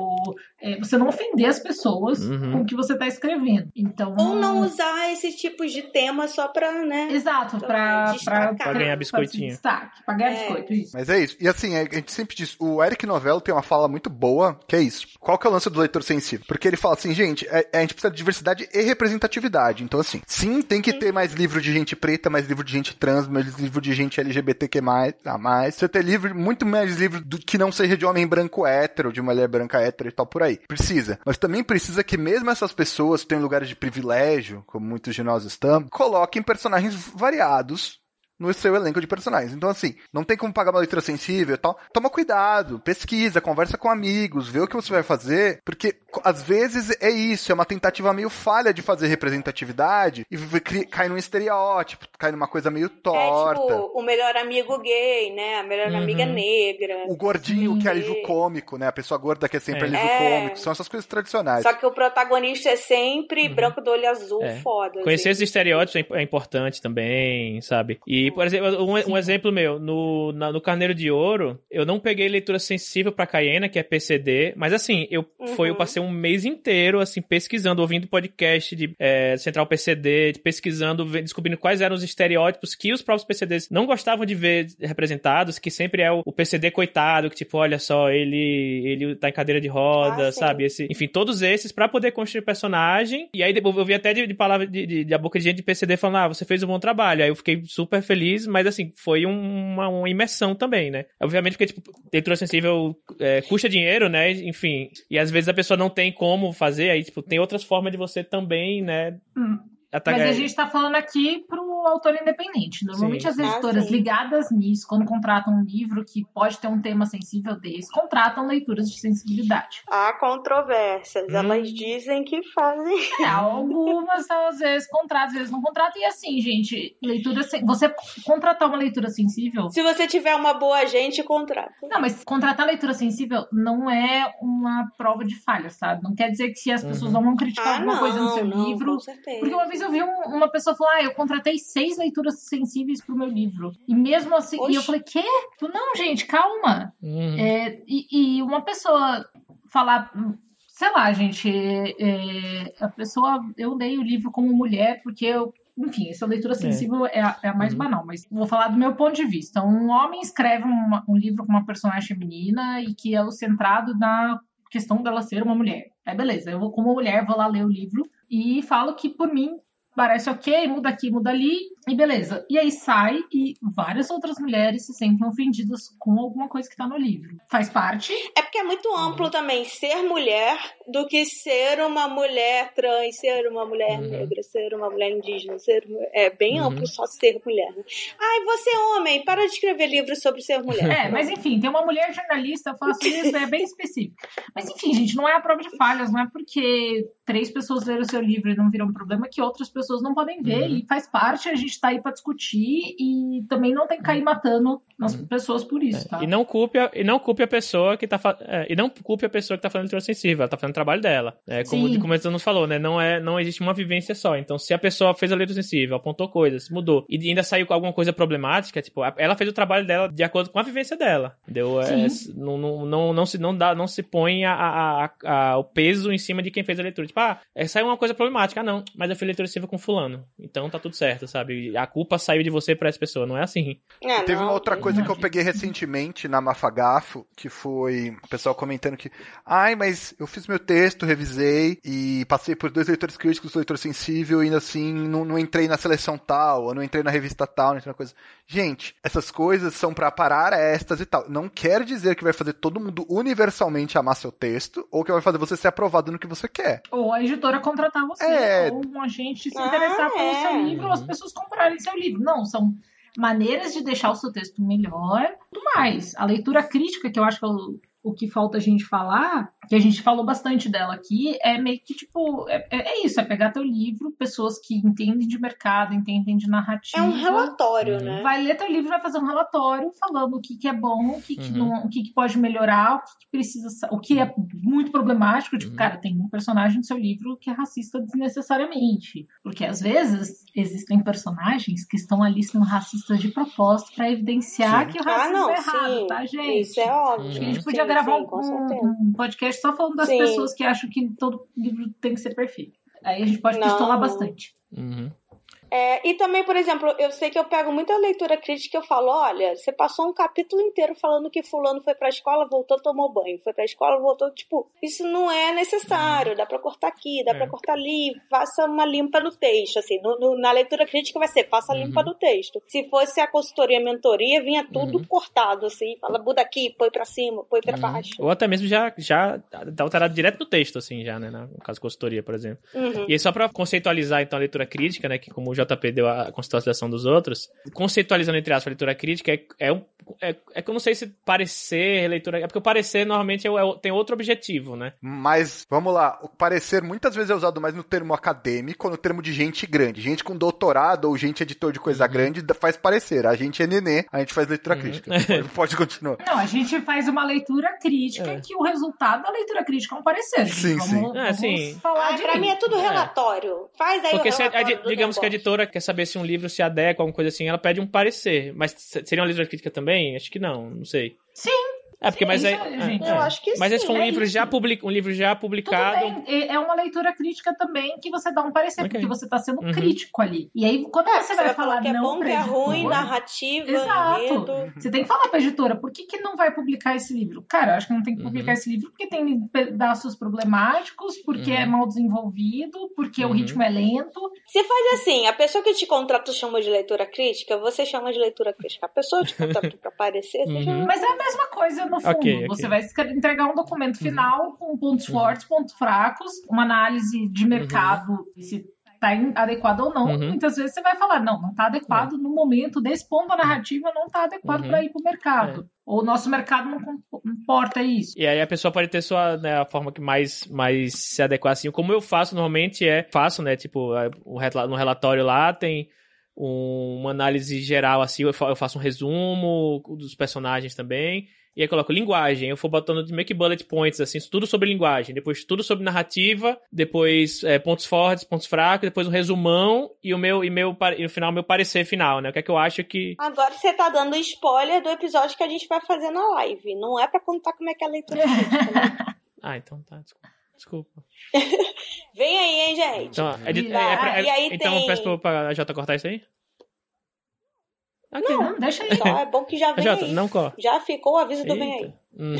é, você não ofender as pessoas Uhum. com o que você tá escrevendo. Então, Ou não usar esses tipos de tema só pra, né? Exato, Pra ganhar biscoitinho. Destaque, pra ganhar É. biscoito, isso. Mas é isso. E assim, a gente sempre diz, o Eric Novello tem uma fala muito boa, que é isso. Qual que é o lance do leitor sensível? Porque ele fala assim, gente, é- a gente precisa de diversidade e representatividade. Então, assim, sim, tem que ter mais livro de gente preta, mais livro de gente trans, mais livro de gente LGBTQ+, a mais. Você ter livro, muito mais livro do que não seja de homem branco hétero, de mulher branca hétero e tal, por aí. Precisa. Mas também precisa que mesmo essas pessoas que têm lugares de privilégio, como muitos de nós estamos, coloquem personagens variados no seu elenco de personagens. Então, assim, não tem como pagar uma leitura sensível e tal. Toma cuidado, pesquisa, conversa com amigos, vê o que você vai fazer, porque às vezes é isso, é uma tentativa meio falha de fazer representatividade e cai num estereótipo, cai numa coisa meio É torta. tipo o melhor amigo gay, né? A melhor Uhum. amiga negra. O gordinho Sim. que é alívio cômico, né? A pessoa gorda que é sempre É. alívio É. cômico. São essas coisas tradicionais. Só que o protagonista é sempre branco do olho azul, É. foda. Conhecer assim. esses estereótipos é é importante também, sabe? E, por exemplo, um, um exemplo meu, no, na- no Carneiro de Ouro, eu não peguei leitura sensível pra Cayena, que é PCD, mas assim, eu, foi, eu Uhum. passei um mês inteiro, assim, pesquisando, ouvindo podcast de é, Central PCD, pesquisando, descobrindo quais eram os estereótipos que os próprios PCDs não gostavam de ver representados, que sempre é o, o PCD coitado, que tipo, olha só, ele, ele tá em cadeira de roda, Ah, sabe? Esse, enfim, todos esses pra poder construir personagem. E aí eu vi até de, de palavra de, de, de a boca de gente de PCD falando, ah, você fez um bom trabalho. Aí eu fiquei super feliz, mas assim, foi um- uma, uma imersão também, né? Obviamente porque, tipo, leitura sensível é, custa dinheiro, né? Enfim. E às vezes a pessoa não tem como fazer, aí, tipo, tem outras formas de você também, né? Hum. Mas a gente tá falando aqui pro autor independente. Normalmente Sim. as Ah, editoras sim. ligadas nisso, quando contratam um livro que pode ter um tema sensível desse, contratam leituras de sensibilidade. Há controvérsias. Hum. Elas dizem que fazem. É, algumas às vezes contratam, às vezes não contratam. E assim, gente, leitura sen- você contratar uma leitura sensível. Se você tiver uma boa agente, contrata. Não, mas contratar leitura sensível não é uma prova de falha, sabe? Não quer dizer que as pessoas Uhum. não vão criticar Ah, alguma não, coisa no seu não, livro. com certeza. Porque uma vez eu vi um- uma pessoa falar, ah, eu contratei seis leituras sensíveis pro meu livro. E mesmo assim, e eu falei, quê? Tu, não, gente, calma. Uhum. É, e, e uma pessoa falar, sei lá, gente, é, a pessoa, eu dei o livro como mulher porque eu. Enfim, essa leitura sensível é, a, é a mais Uhum. banal, mas vou falar do meu ponto de vista. Um homem escreve uma- um livro com uma personagem feminina e que é o centrado na questão dela ser uma mulher. Aí beleza, eu vou como mulher, vou lá ler o livro e falo que por mim parece ok, muda aqui, muda ali, e beleza. E aí sai e várias outras mulheres se sentem ofendidas com alguma coisa que tá no livro. Faz parte. É porque é muito amplo também ser mulher do que ser uma mulher trans, ser uma mulher Uhum. negra, ser uma mulher indígena. Ser... É bem Uhum. amplo só ser mulher. né? Ai, você é homem, para de escrever livros sobre ser mulher. É, mas enfim, tem uma mulher jornalista, eu faço isso, é bem específico. Mas enfim, gente, não é a prova de falhas, não é porque três pessoas leram o seu livro e não viram um problema que outras pessoas não podem ver. Uhum. E faz parte, a gente tá aí pra discutir e também não tem que cair matando as pessoas por isso, tá? E não culpe a, e não culpe a pessoa que tá é, e não culpe a pessoa que tá fazendo leitura sensível, ela tá fazendo o trabalho dela. É, como, Sim. como a nos falou, né? Não, é, não existe uma vivência só. Então, se a pessoa fez a leitura sensível, apontou coisas, mudou, e ainda saiu com alguma coisa problemática, tipo, ela fez o trabalho dela de acordo com a vivência dela. Entendeu? É, não, não, não, não se, não, dá, não se põe a, a- a- a- o peso em cima de quem fez a leitura. Tipo, ah, é, saiu uma coisa problemática. Ah, não, mas eu fiz leitura sensível com fulano. Então tá tudo certo, sabe? A culpa saiu de você pra essa pessoa, não é assim. Teve não, uma outra coisa que eu peguei recentemente na Mafagafo, que foi o pessoal comentando que, ai, mas eu fiz meu texto, revisei e passei por dois leitores críticos, leitor sensível e ainda assim não, não entrei na seleção tal, ou não entrei na revista tal, não entrei na coisa. Gente, essas coisas são pra parar estas e tal. Não quer dizer que vai fazer todo mundo universalmente amar seu texto ou que vai fazer você ser aprovado no que você quer. Ou a editora contratar você, É. ou um agente se Ah, interessar pelo é. seu livro, ou as pessoas comprarem seu livro. Não, são maneiras de deixar o seu texto melhor, tudo mais. A leitura crítica, que eu acho que é o, o que falta a gente falar, que a gente falou bastante dela aqui, é meio que tipo, é, é isso, é pegar teu livro, pessoas que entendem de mercado, entendem de narrativa. É um relatório, Uhum. né? Vai ler teu livro, vai fazer um relatório falando o que, que é bom, o que, que, Uhum. não, o que, que pode melhorar, o que, que precisa, sa- o que é muito problemático. Tipo, Uhum. cara, tem um personagem no seu livro que é racista desnecessariamente. Porque às vezes existem personagens que estão ali sendo racistas de propósito para evidenciar Sim. que o Ah, racismo não, é errado, sim. tá, gente? Isso é óbvio. Que a gente Uhum. podia gravar sim, um, um podcast só falando das Sim. pessoas que acham que todo livro tem que ser perfeito. Aí a gente pode Não. pistolar bastante. Uhum. É, e também, por exemplo, eu sei que eu pego muita leitura crítica e eu falo, olha, você passou um capítulo inteiro falando que fulano foi pra escola, voltou, tomou banho, foi pra escola, voltou, tipo, isso não é necessário, dá pra cortar aqui, dá É. pra cortar ali, faça uma limpa no texto, assim, no- no- na leitura crítica vai ser, faça Uhum. limpa no texto. Se fosse a consultoria e mentoria, vinha tudo Uhum. cortado, assim, fala, muda aqui, põe pra cima, põe pra Uhum. baixo. Ou até mesmo já, já tá alterado direto no texto, assim, já, né? No caso consultoria, por exemplo. Uhum. E aí, só pra conceitualizar, então, a leitura crítica, né? Que como o JP deu a conceitualização dos outros, conceitualizando, entre aspas, a leitura crítica é, é um. É, é que eu não sei se parecer leitura. É porque o parecer normalmente é, o- é o- tem outro objetivo, né? Mas, vamos lá, o parecer muitas vezes é usado mais no termo acadêmico ou no termo de gente grande. Gente com doutorado ou gente editor de coisa grande da- faz parecer. A gente é nenê, a gente faz leitura Uhum. crítica. Pode, pode continuar. Não, a gente faz uma leitura crítica É. que o resultado da leitura crítica é um parecer. Sim, vamos, sim. Vamos É, sim. falar Ah, de pra mim é tudo É. relatório. Faz aí Porque o a relatório do digamos que a negócio. Editora quer saber se um livro se adequa a alguma coisa assim, ela pede um parecer. Mas se- seria uma leitura crítica também? Acho que não, não sei. Sim. É, porque, Sim, mas aí, é, gente. é. Eu acho que Mas sim, esse foi um é livro isso. já, public, um livro já publicado. Tudo bem, é uma leitura crítica também que você dá um parecer, Ok. porque você está sendo Uhum. crítico ali. E aí, quando É, você vai falar que é não bom, que é ruim, narrativa, Exato. enredo. Você tem que falar pra editora, por que, que não vai publicar esse livro? Cara, eu acho que não tem que publicar Uhum. esse livro porque tem pedaços problemáticos, porque Uhum. é mal desenvolvido, porque o Uhum. ritmo é lento. Você faz assim, a pessoa que te contrata chama de leitura crítica, você chama de leitura crítica. A pessoa te contrata pra aparecer, você Uhum. chama... Mas é a mesma coisa no fundo. Ok, ok. Você vai entregar um documento Uhum. final com pontos Uhum. fortes, pontos fracos, uma análise de mercado, se tá in- adequado ou não. Uhum. Muitas vezes você vai falar, não, não tá adequado no momento, desse ponto da narrativa não tá adequado Uhum. para ir pro mercado. Ou o nosso mercado não com- importa isso. E aí a pessoa pode ter sua, né, a forma que mais, mais se adequar assim. Como eu faço normalmente é, faço, né, tipo, o no relatório lá tem um- uma análise geral assim, eu faço um resumo dos personagens também. E aí coloco linguagem, eu vou botando de meio que bullet points, assim, tudo sobre linguagem, depois tudo sobre narrativa, depois é, pontos fortes, pontos fracos, depois um resumão e o meu, e meu, e no final meu parecer final, né? O que é que eu acho que. Agora você tá dando spoiler do episódio que a gente vai fazer na live. Não é pra contar como é que é a leitura crítica. né? Ah, então tá, desculpa. Desculpa. Vem aí, hein, gente? Então, é de- Ah, é pra- é- e aí então tem- eu peço pra, pra Jota cortar isso aí? Ok. Não, deixa aí. Só é bom que já vem Jota, aí. não corta. Já ficou o aviso do vem aí. Uhum.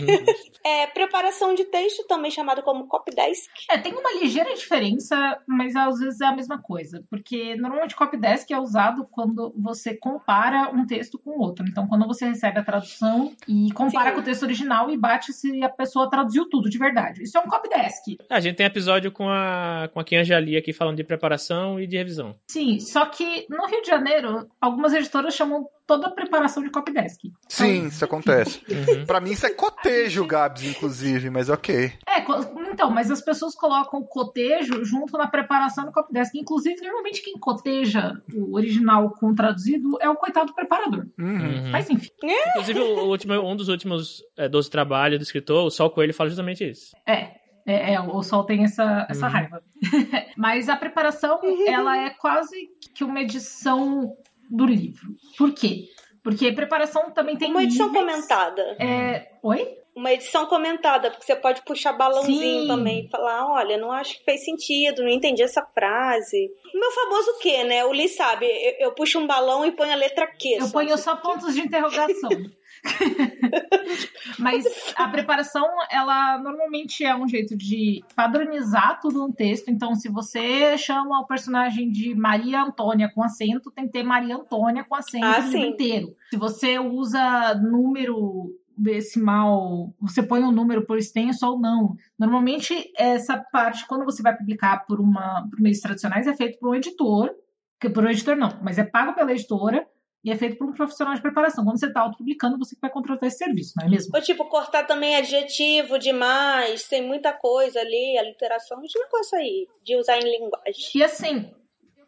É, preparação de texto, também chamado como copydesk. É, tem uma ligeira diferença, mas às vezes é a mesma coisa. Porque normalmente copydesk é usado quando você compara um texto com outro. Então, quando você recebe a tradução e compara Sim. com o texto original e bate se a pessoa traduziu tudo de verdade. Isso é um copydesk. A gente tem episódio com a, com a Kianja Ali aqui falando de preparação e de revisão. Sim, só que no Rio de Janeiro, algumas editoras chamam toda a preparação de copydesk. Sim, isso acontece. Uhum. Pra mim isso é cotejo, Gabs, inclusive, mas ok. É, então, mas as pessoas colocam o cotejo junto na preparação do copydesk. Inclusive, normalmente quem coteja o original com o traduzido é o coitado preparador. Uhum. Uhum. Mas enfim. Inclusive, o último, um dos últimos é, 12 trabalhos do escritor, o Sol Coelho, fala justamente isso. É, é, é, o Sol tem essa, essa Uhum. raiva. Mas a preparação, ela é quase que uma edição do livro. Por quê? Porque preparação também tem Uma edição níveis. comentada. É... Oi? Uma edição comentada, porque você pode puxar balãozinho Sim. também e falar, olha, não acho que fez sentido, não entendi essa frase. O meu famoso Q, né? O Lee sabe, eu, eu puxo um balão e ponho a letra Q. Eu ponho só pontos de interrogação. Mas a preparação, ela normalmente é um jeito de padronizar tudo no texto. Então, se você chama o personagem de Maria Antônia com acento, tem que ter Maria Antônia com acento Ah, sim. inteiro. Se você usa número decimal, você põe um número por extenso ou não. Normalmente, essa parte, quando você vai publicar por, uma, por meios tradicionais, é feito por um editor, que por um editor não, mas é pago pela editora e é feito por um profissional de preparação. Quando você está autopublicando, você vai contratar esse serviço, não é mesmo? Ou tipo, cortar também adjetivo demais, tem muita coisa ali, a literação, esse negócio aí, de usar em linguagem. E assim,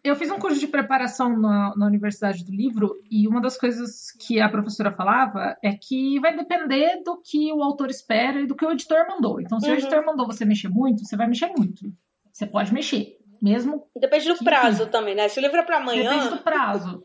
eu fiz um curso de preparação na, na, Universidade do Livro e uma das coisas que a professora falava é que vai depender do que o autor espera e do que o editor mandou. Então, se uhum. o editor mandou você mexer muito, você vai mexer muito. Você pode mexer, mesmo. Depende do prazo também, né? Se o livro é para amanhã. Depende do prazo.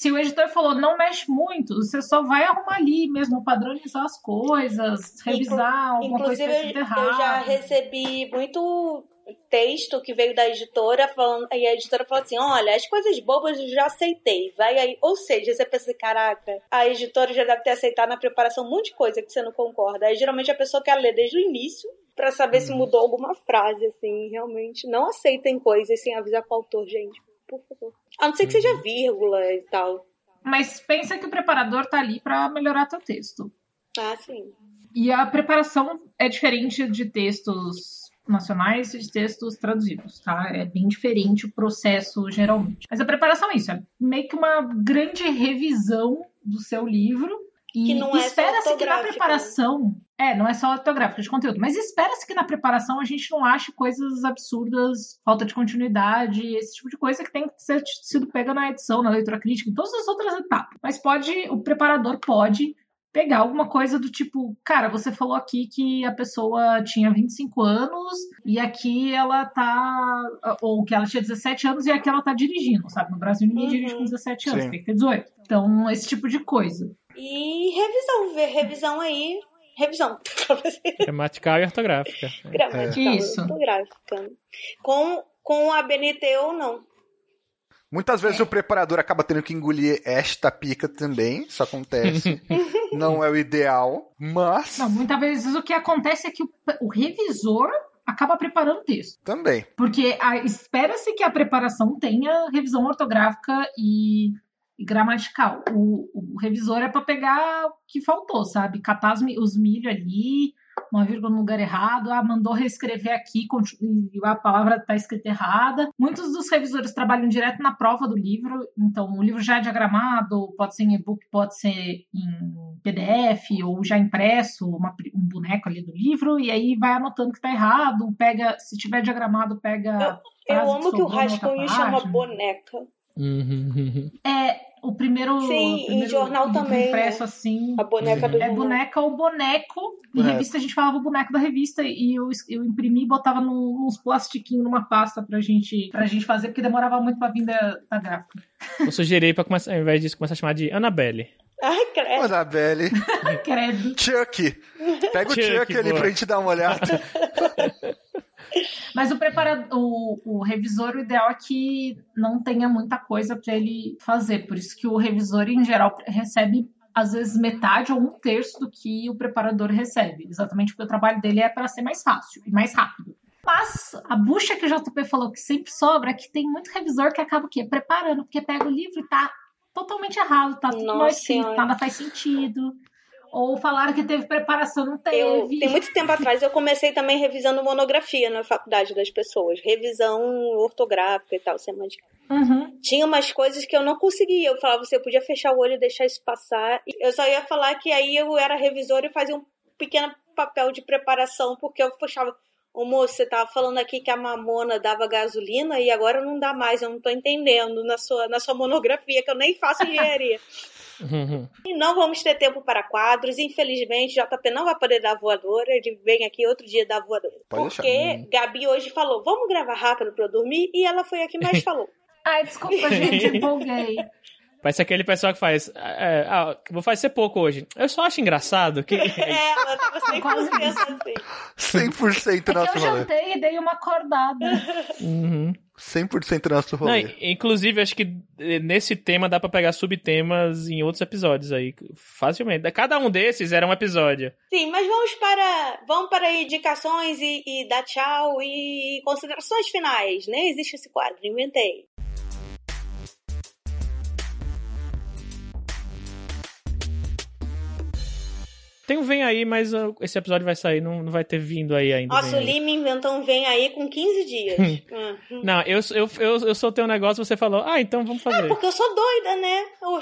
Se o editor falou não mexe muito, você só vai arrumar ali mesmo, padronizar as coisas, revisar Inclu alguma coisa que tá errado. Eu já recebi muito texto que veio da editora falando, e a editora falou assim: olha, as coisas bobas eu já aceitei. Vai aí. Ou seja, você pensa, caraca, a editora já deve ter aceitado na preparação um monte de coisa que você não concorda. Aí geralmente a pessoa quer ler desde o início para saber hum. se uhum. mudou alguma frase, assim, realmente. Não aceitem coisas sem avisar pro autor, gente. Por favor. A não ser que seja vírgula e tal. Mas pensa que o preparador tá ali para melhorar teu texto. Ah, sim. E a preparação é diferente de textos nacionais e de textos traduzidos, tá? É bem diferente o processo geralmente. Mas a preparação é isso, é meio que uma grande revisão do seu livro e é espera-se que na preparação. É, não é só ortográfica de conteúdo, mas espera-se que na preparação a gente não ache coisas absurdas, falta de continuidade, esse tipo de coisa que tem que ser sido pega na edição, na leitura crítica, em todas as outras etapas. Mas pode, o preparador pode pegar alguma coisa do tipo, cara, você falou aqui que a pessoa tinha 25 anos e aqui ela tá. Ou que ela tinha 17 anos e aqui ela tá dirigindo, sabe? No Brasil ninguém uhum. dirige com 17 anos, Sim. tem que ter 18. Então, esse tipo de coisa. E revisão, ver revisão aí. Revisão. Gramatical e ortográfica. Gramatical e ortográfica. Com, com a BNT ou não. Muitas vezes o preparador acaba tendo que engolir esta pica também, isso acontece. não é o ideal, mas. Não, muitas vezes o que acontece é que o, o revisor acaba preparando o texto. Também. Porque espera-se que a preparação tenha revisão ortográfica e, e gramatical. O, o, revisor é para pegar o que faltou, sabe? Catar os, os milho ali, uma vírgula no lugar errado, ah, mandou reescrever aqui e a palavra está escrita errada. Muitos dos revisores trabalham direto na prova do livro, então o livro já é diagramado, pode ser em e-book, pode ser em PDF ou já impresso, uma, um boneco ali do livro, e aí vai anotando que está errado, pega, se tiver diagramado, pega. Eu, eu amo que o Rascunho chama boneca. Uhum. É, o primeiro. Sim, o primeiro em jornal também. Impresso né? assim. A boneca do É jornal. boneca ou boneco. Em é. revista a gente falava o boneco da revista e eu, eu imprimi e botava num, uns plastiquinhos numa pasta pra gente, pra gente fazer, porque demorava muito pra vir da, da gráfica. Eu sugeri pra começar, ao invés disso, começar a chamar de Annabelle. Ai, credo. Annabelle. credo. Chuck. Pega Chuck, o Chuck ali boa. pra gente dar uma olhada. Mas o preparador, o, o revisor, o ideal é que não tenha muita coisa para ele fazer. Por isso que o revisor, em geral, recebe às vezes metade ou um terço do que o preparador recebe. Exatamente porque o trabalho dele é para ser mais fácil e mais rápido. Mas a bucha que o JP falou que sempre sobra é que tem muito revisor que acaba o quê? Preparando, porque pega o livro e tá totalmente errado, tá tudo mal escrito, nada faz sentido. Ou falaram que teve preparação, não teve. Eu, tem muito tempo atrás eu comecei também revisando monografia na faculdade das pessoas. Revisão ortográfica e tal, semântica. Uhum. Tinha umas coisas que eu não conseguia. Eu falava, você podia fechar o olho e deixar isso passar. Eu só ia falar que aí eu era revisor e fazia um pequeno papel de preparação, porque eu puxava. Ô moço, você tava falando aqui que a mamona dava gasolina e agora não dá mais, eu não tô entendendo na sua, na sua monografia, que eu nem faço engenharia. Uhum. E não vamos ter tempo para quadros. Infelizmente, JP não vai poder dar voadora. Ele vem aqui outro dia dar voadora. Pode porque deixar. Gabi hoje falou: vamos gravar rápido para eu dormir. E ela foi a que mais falou. Ai, desculpa, gente, empolguei. Parece aquele pessoal que faz. É, ah, vou fazer pouco hoje. Eu só acho engraçado que. é, ela tava 100% assim. 100% é nosso Eu jantei e dei uma acordada. Uhum. 100% nosso rolê. Não, inclusive, acho que eh, nesse tema dá para pegar subtemas em outros episódios aí, facilmente. Cada um desses era um episódio. Sim, mas vamos para vamos para indicações e, e dar tchau e considerações finais. Nem existe esse quadro, inventei. Tem um Vem Aí, mas uh, esse episódio vai sair, não, não vai ter vindo aí ainda. Nossa, o. Lima inventou um vem aí com 15 dias. Hum. Não, eu, eu, eu, eu soltei um negócio você falou, ah, então vamos fazer. Porque eu sou doida, né? Eu,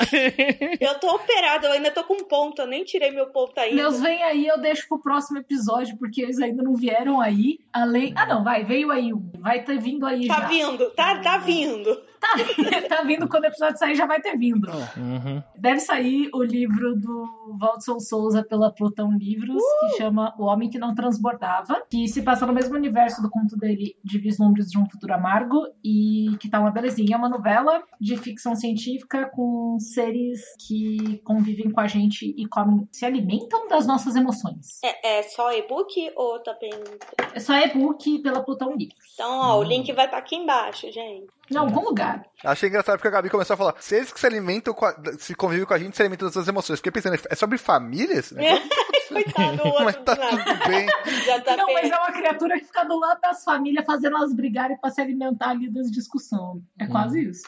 eu tô operada, eu ainda tô com ponto, eu nem tirei meu ponto ainda. Meus vem aí, eu deixo pro próximo episódio, porque eles ainda não vieram aí. Além. Ah, não, vai, veio aí um. Vai ter vindo aí Tá já. vindo, tá, tá vindo. Tá, tá vindo quando o episódio sair, já vai ter vindo. Uhum. Deve sair o livro do Waldson Souza pela Plutão Livros, que chama O Homem que Não Transbordava, que se passa no mesmo universo do conto dele de Vislumbres de um Futuro Amargo e que tá uma belezinha. É uma novela de ficção científica com seres que convivem com a gente e comem, se alimentam das nossas emoções. É, é só e-book ou também. É só e-book pela Plutão Livros. Então, ó, o link vai estar aqui embaixo, gente. Em algum lugar. Achei engraçado porque a Gabi começou a falar: seres que se alimentam, com a- se convivem com a gente, se alimentam das suas emoções. Fiquei pensando, é sobre família esse negócio? Coitado, o Mas tá tudo bem. Já tá Não, mas bem. é uma criatura que fica do lado das famílias fazendo elas brigarem pra se alimentar ali das discussões. É quase isso.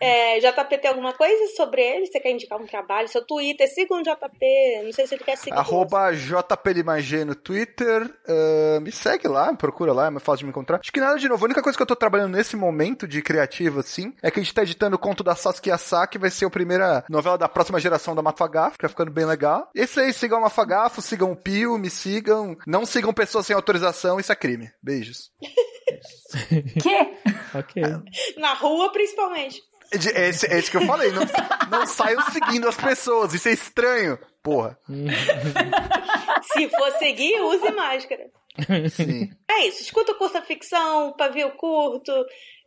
É, JP tem alguma coisa sobre ele? Você quer indicar um trabalho? Seu Twitter, siga um JP. Não sei se ele quer seguir. Arroba JPLimagem no Twitter. ah, me segue lá, procura lá, é mais fácil de me encontrar. Acho que nada de novo. A única coisa que eu tô trabalhando nesse momento de criativo, assim, é que a gente tá editando o conto da Saskia Sá, que vai ser a primeira novela da próxima geração da Mafagafo, que tá ficando bem legal. Esse aí, sigam a Mafagafo, sigam o Pio, me sigam. Não sigam pessoas sem autorização, isso é crime. Beijos. Que? Ok. Na rua, principalmente. De- Esse, esse que eu falei, não, não saiam seguindo as pessoas, isso é estranho. Porra. Se for seguir, use máscara. Sim. É isso. Escuta o curta ficção, pavio curto.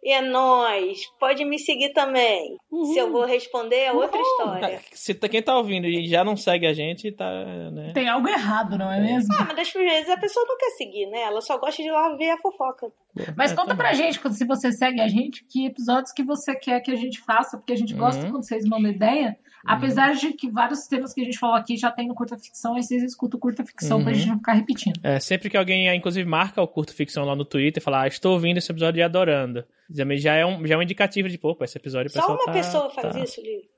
E é nóis. Pode me seguir também. Se eu vou responder, é outra história. Se tá- quem tá ouvindo e já não segue a gente, tá, né? Tem algo errado, não é mesmo? Ah, mas das vezes a pessoa não quer seguir, né? Ela só gosta de ir lá ver a fofoca. Mas conta pra gente, quando- se você segue a gente, que episódios que você quer que a gente faça, porque a gente gosta Uhum. quando vocês mandam ideia. Apesar de que vários temas que a gente falou aqui já tem no curta ficção, aí vocês escutam curta ficção pra Uhum. gente não ficar repetindo. É, sempre que alguém, inclusive, marca o curto ficção lá no Twitter e fala, ah, estou ouvindo esse episódio e adorando. Já já é um, já é um indicativo de, pô, esse episódio Só uma tá- pessoa faz tá- isso, Lívia.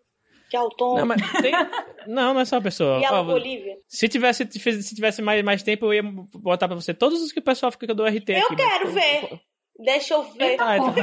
Que é o Tom Não, mas tem... não, não é só uma pessoa. e a Ó, Olivia. se tivesse, se tivesse mais, mais tempo, eu ia botar pra você todos os que o pessoal fica do RT Eu aqui. mas- quero ver. Deixa eu ver. Ah, então-.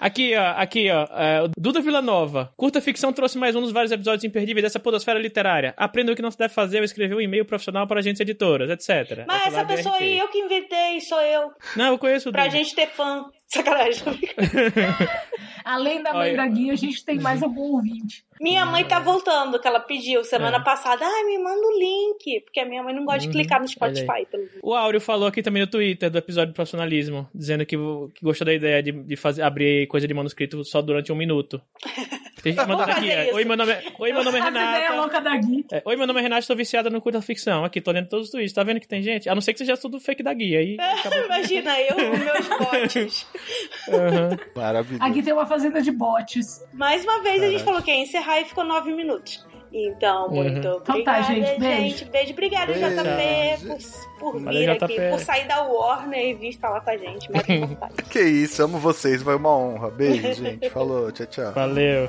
Aqui, ó, aqui, ó. é, Duda Villanova. Curta ficção trouxe mais um dos vários episódios imperdíveis dessa podosfera literária. Aprenda o que não se deve fazer ao escrever um e-mail profissional para agentes editoras, etc. Mas Essa pessoa aí, eu que inventei, sou eu. Não, eu conheço o Pra Duda. gente ter fã. Sacanagem. Além da mãe Olha. da guia, a gente tem mais algum ouvinte. Minha mãe tá voltando, que ela pediu semana É. passada. Ai, me manda o link. Porque a minha mãe não gosta de Uhum, clicar no Spotify. Pelo... O Áureo falou aqui também no Twitter do episódio de profissionalismo, dizendo que, que gostou da ideia de, de fazer, abrir coisa de manuscrito só durante um minuto. Tem gente aqui, é. Oi, meu nome é, Oi, meu nome é A ideia Renata. louca da Gui. É, Oi, meu nome é Renata, estou viciada no curta ficção. Aqui, tô lendo todos os tweets. Tá vendo que tem gente? A não ser que seja tudo fake da guia. Aí acabou. Imagina eu com meus bots. Aham. Maravilhoso. Aqui tem uma fazenda de botes. Mais uma vez a gente falou que ia encerrar e ficou nove minutos. Então, Uhum. muito Então tá, obrigada, gente. Beijo. gente. Beijo. Obrigada, Beijo. JP, por, por Valeu, vir JP. aqui, por sair da Warner e vir falar com a gente. Que isso, amo vocês, foi uma honra. Beijo, gente. Falou, tchau, tchau. Valeu.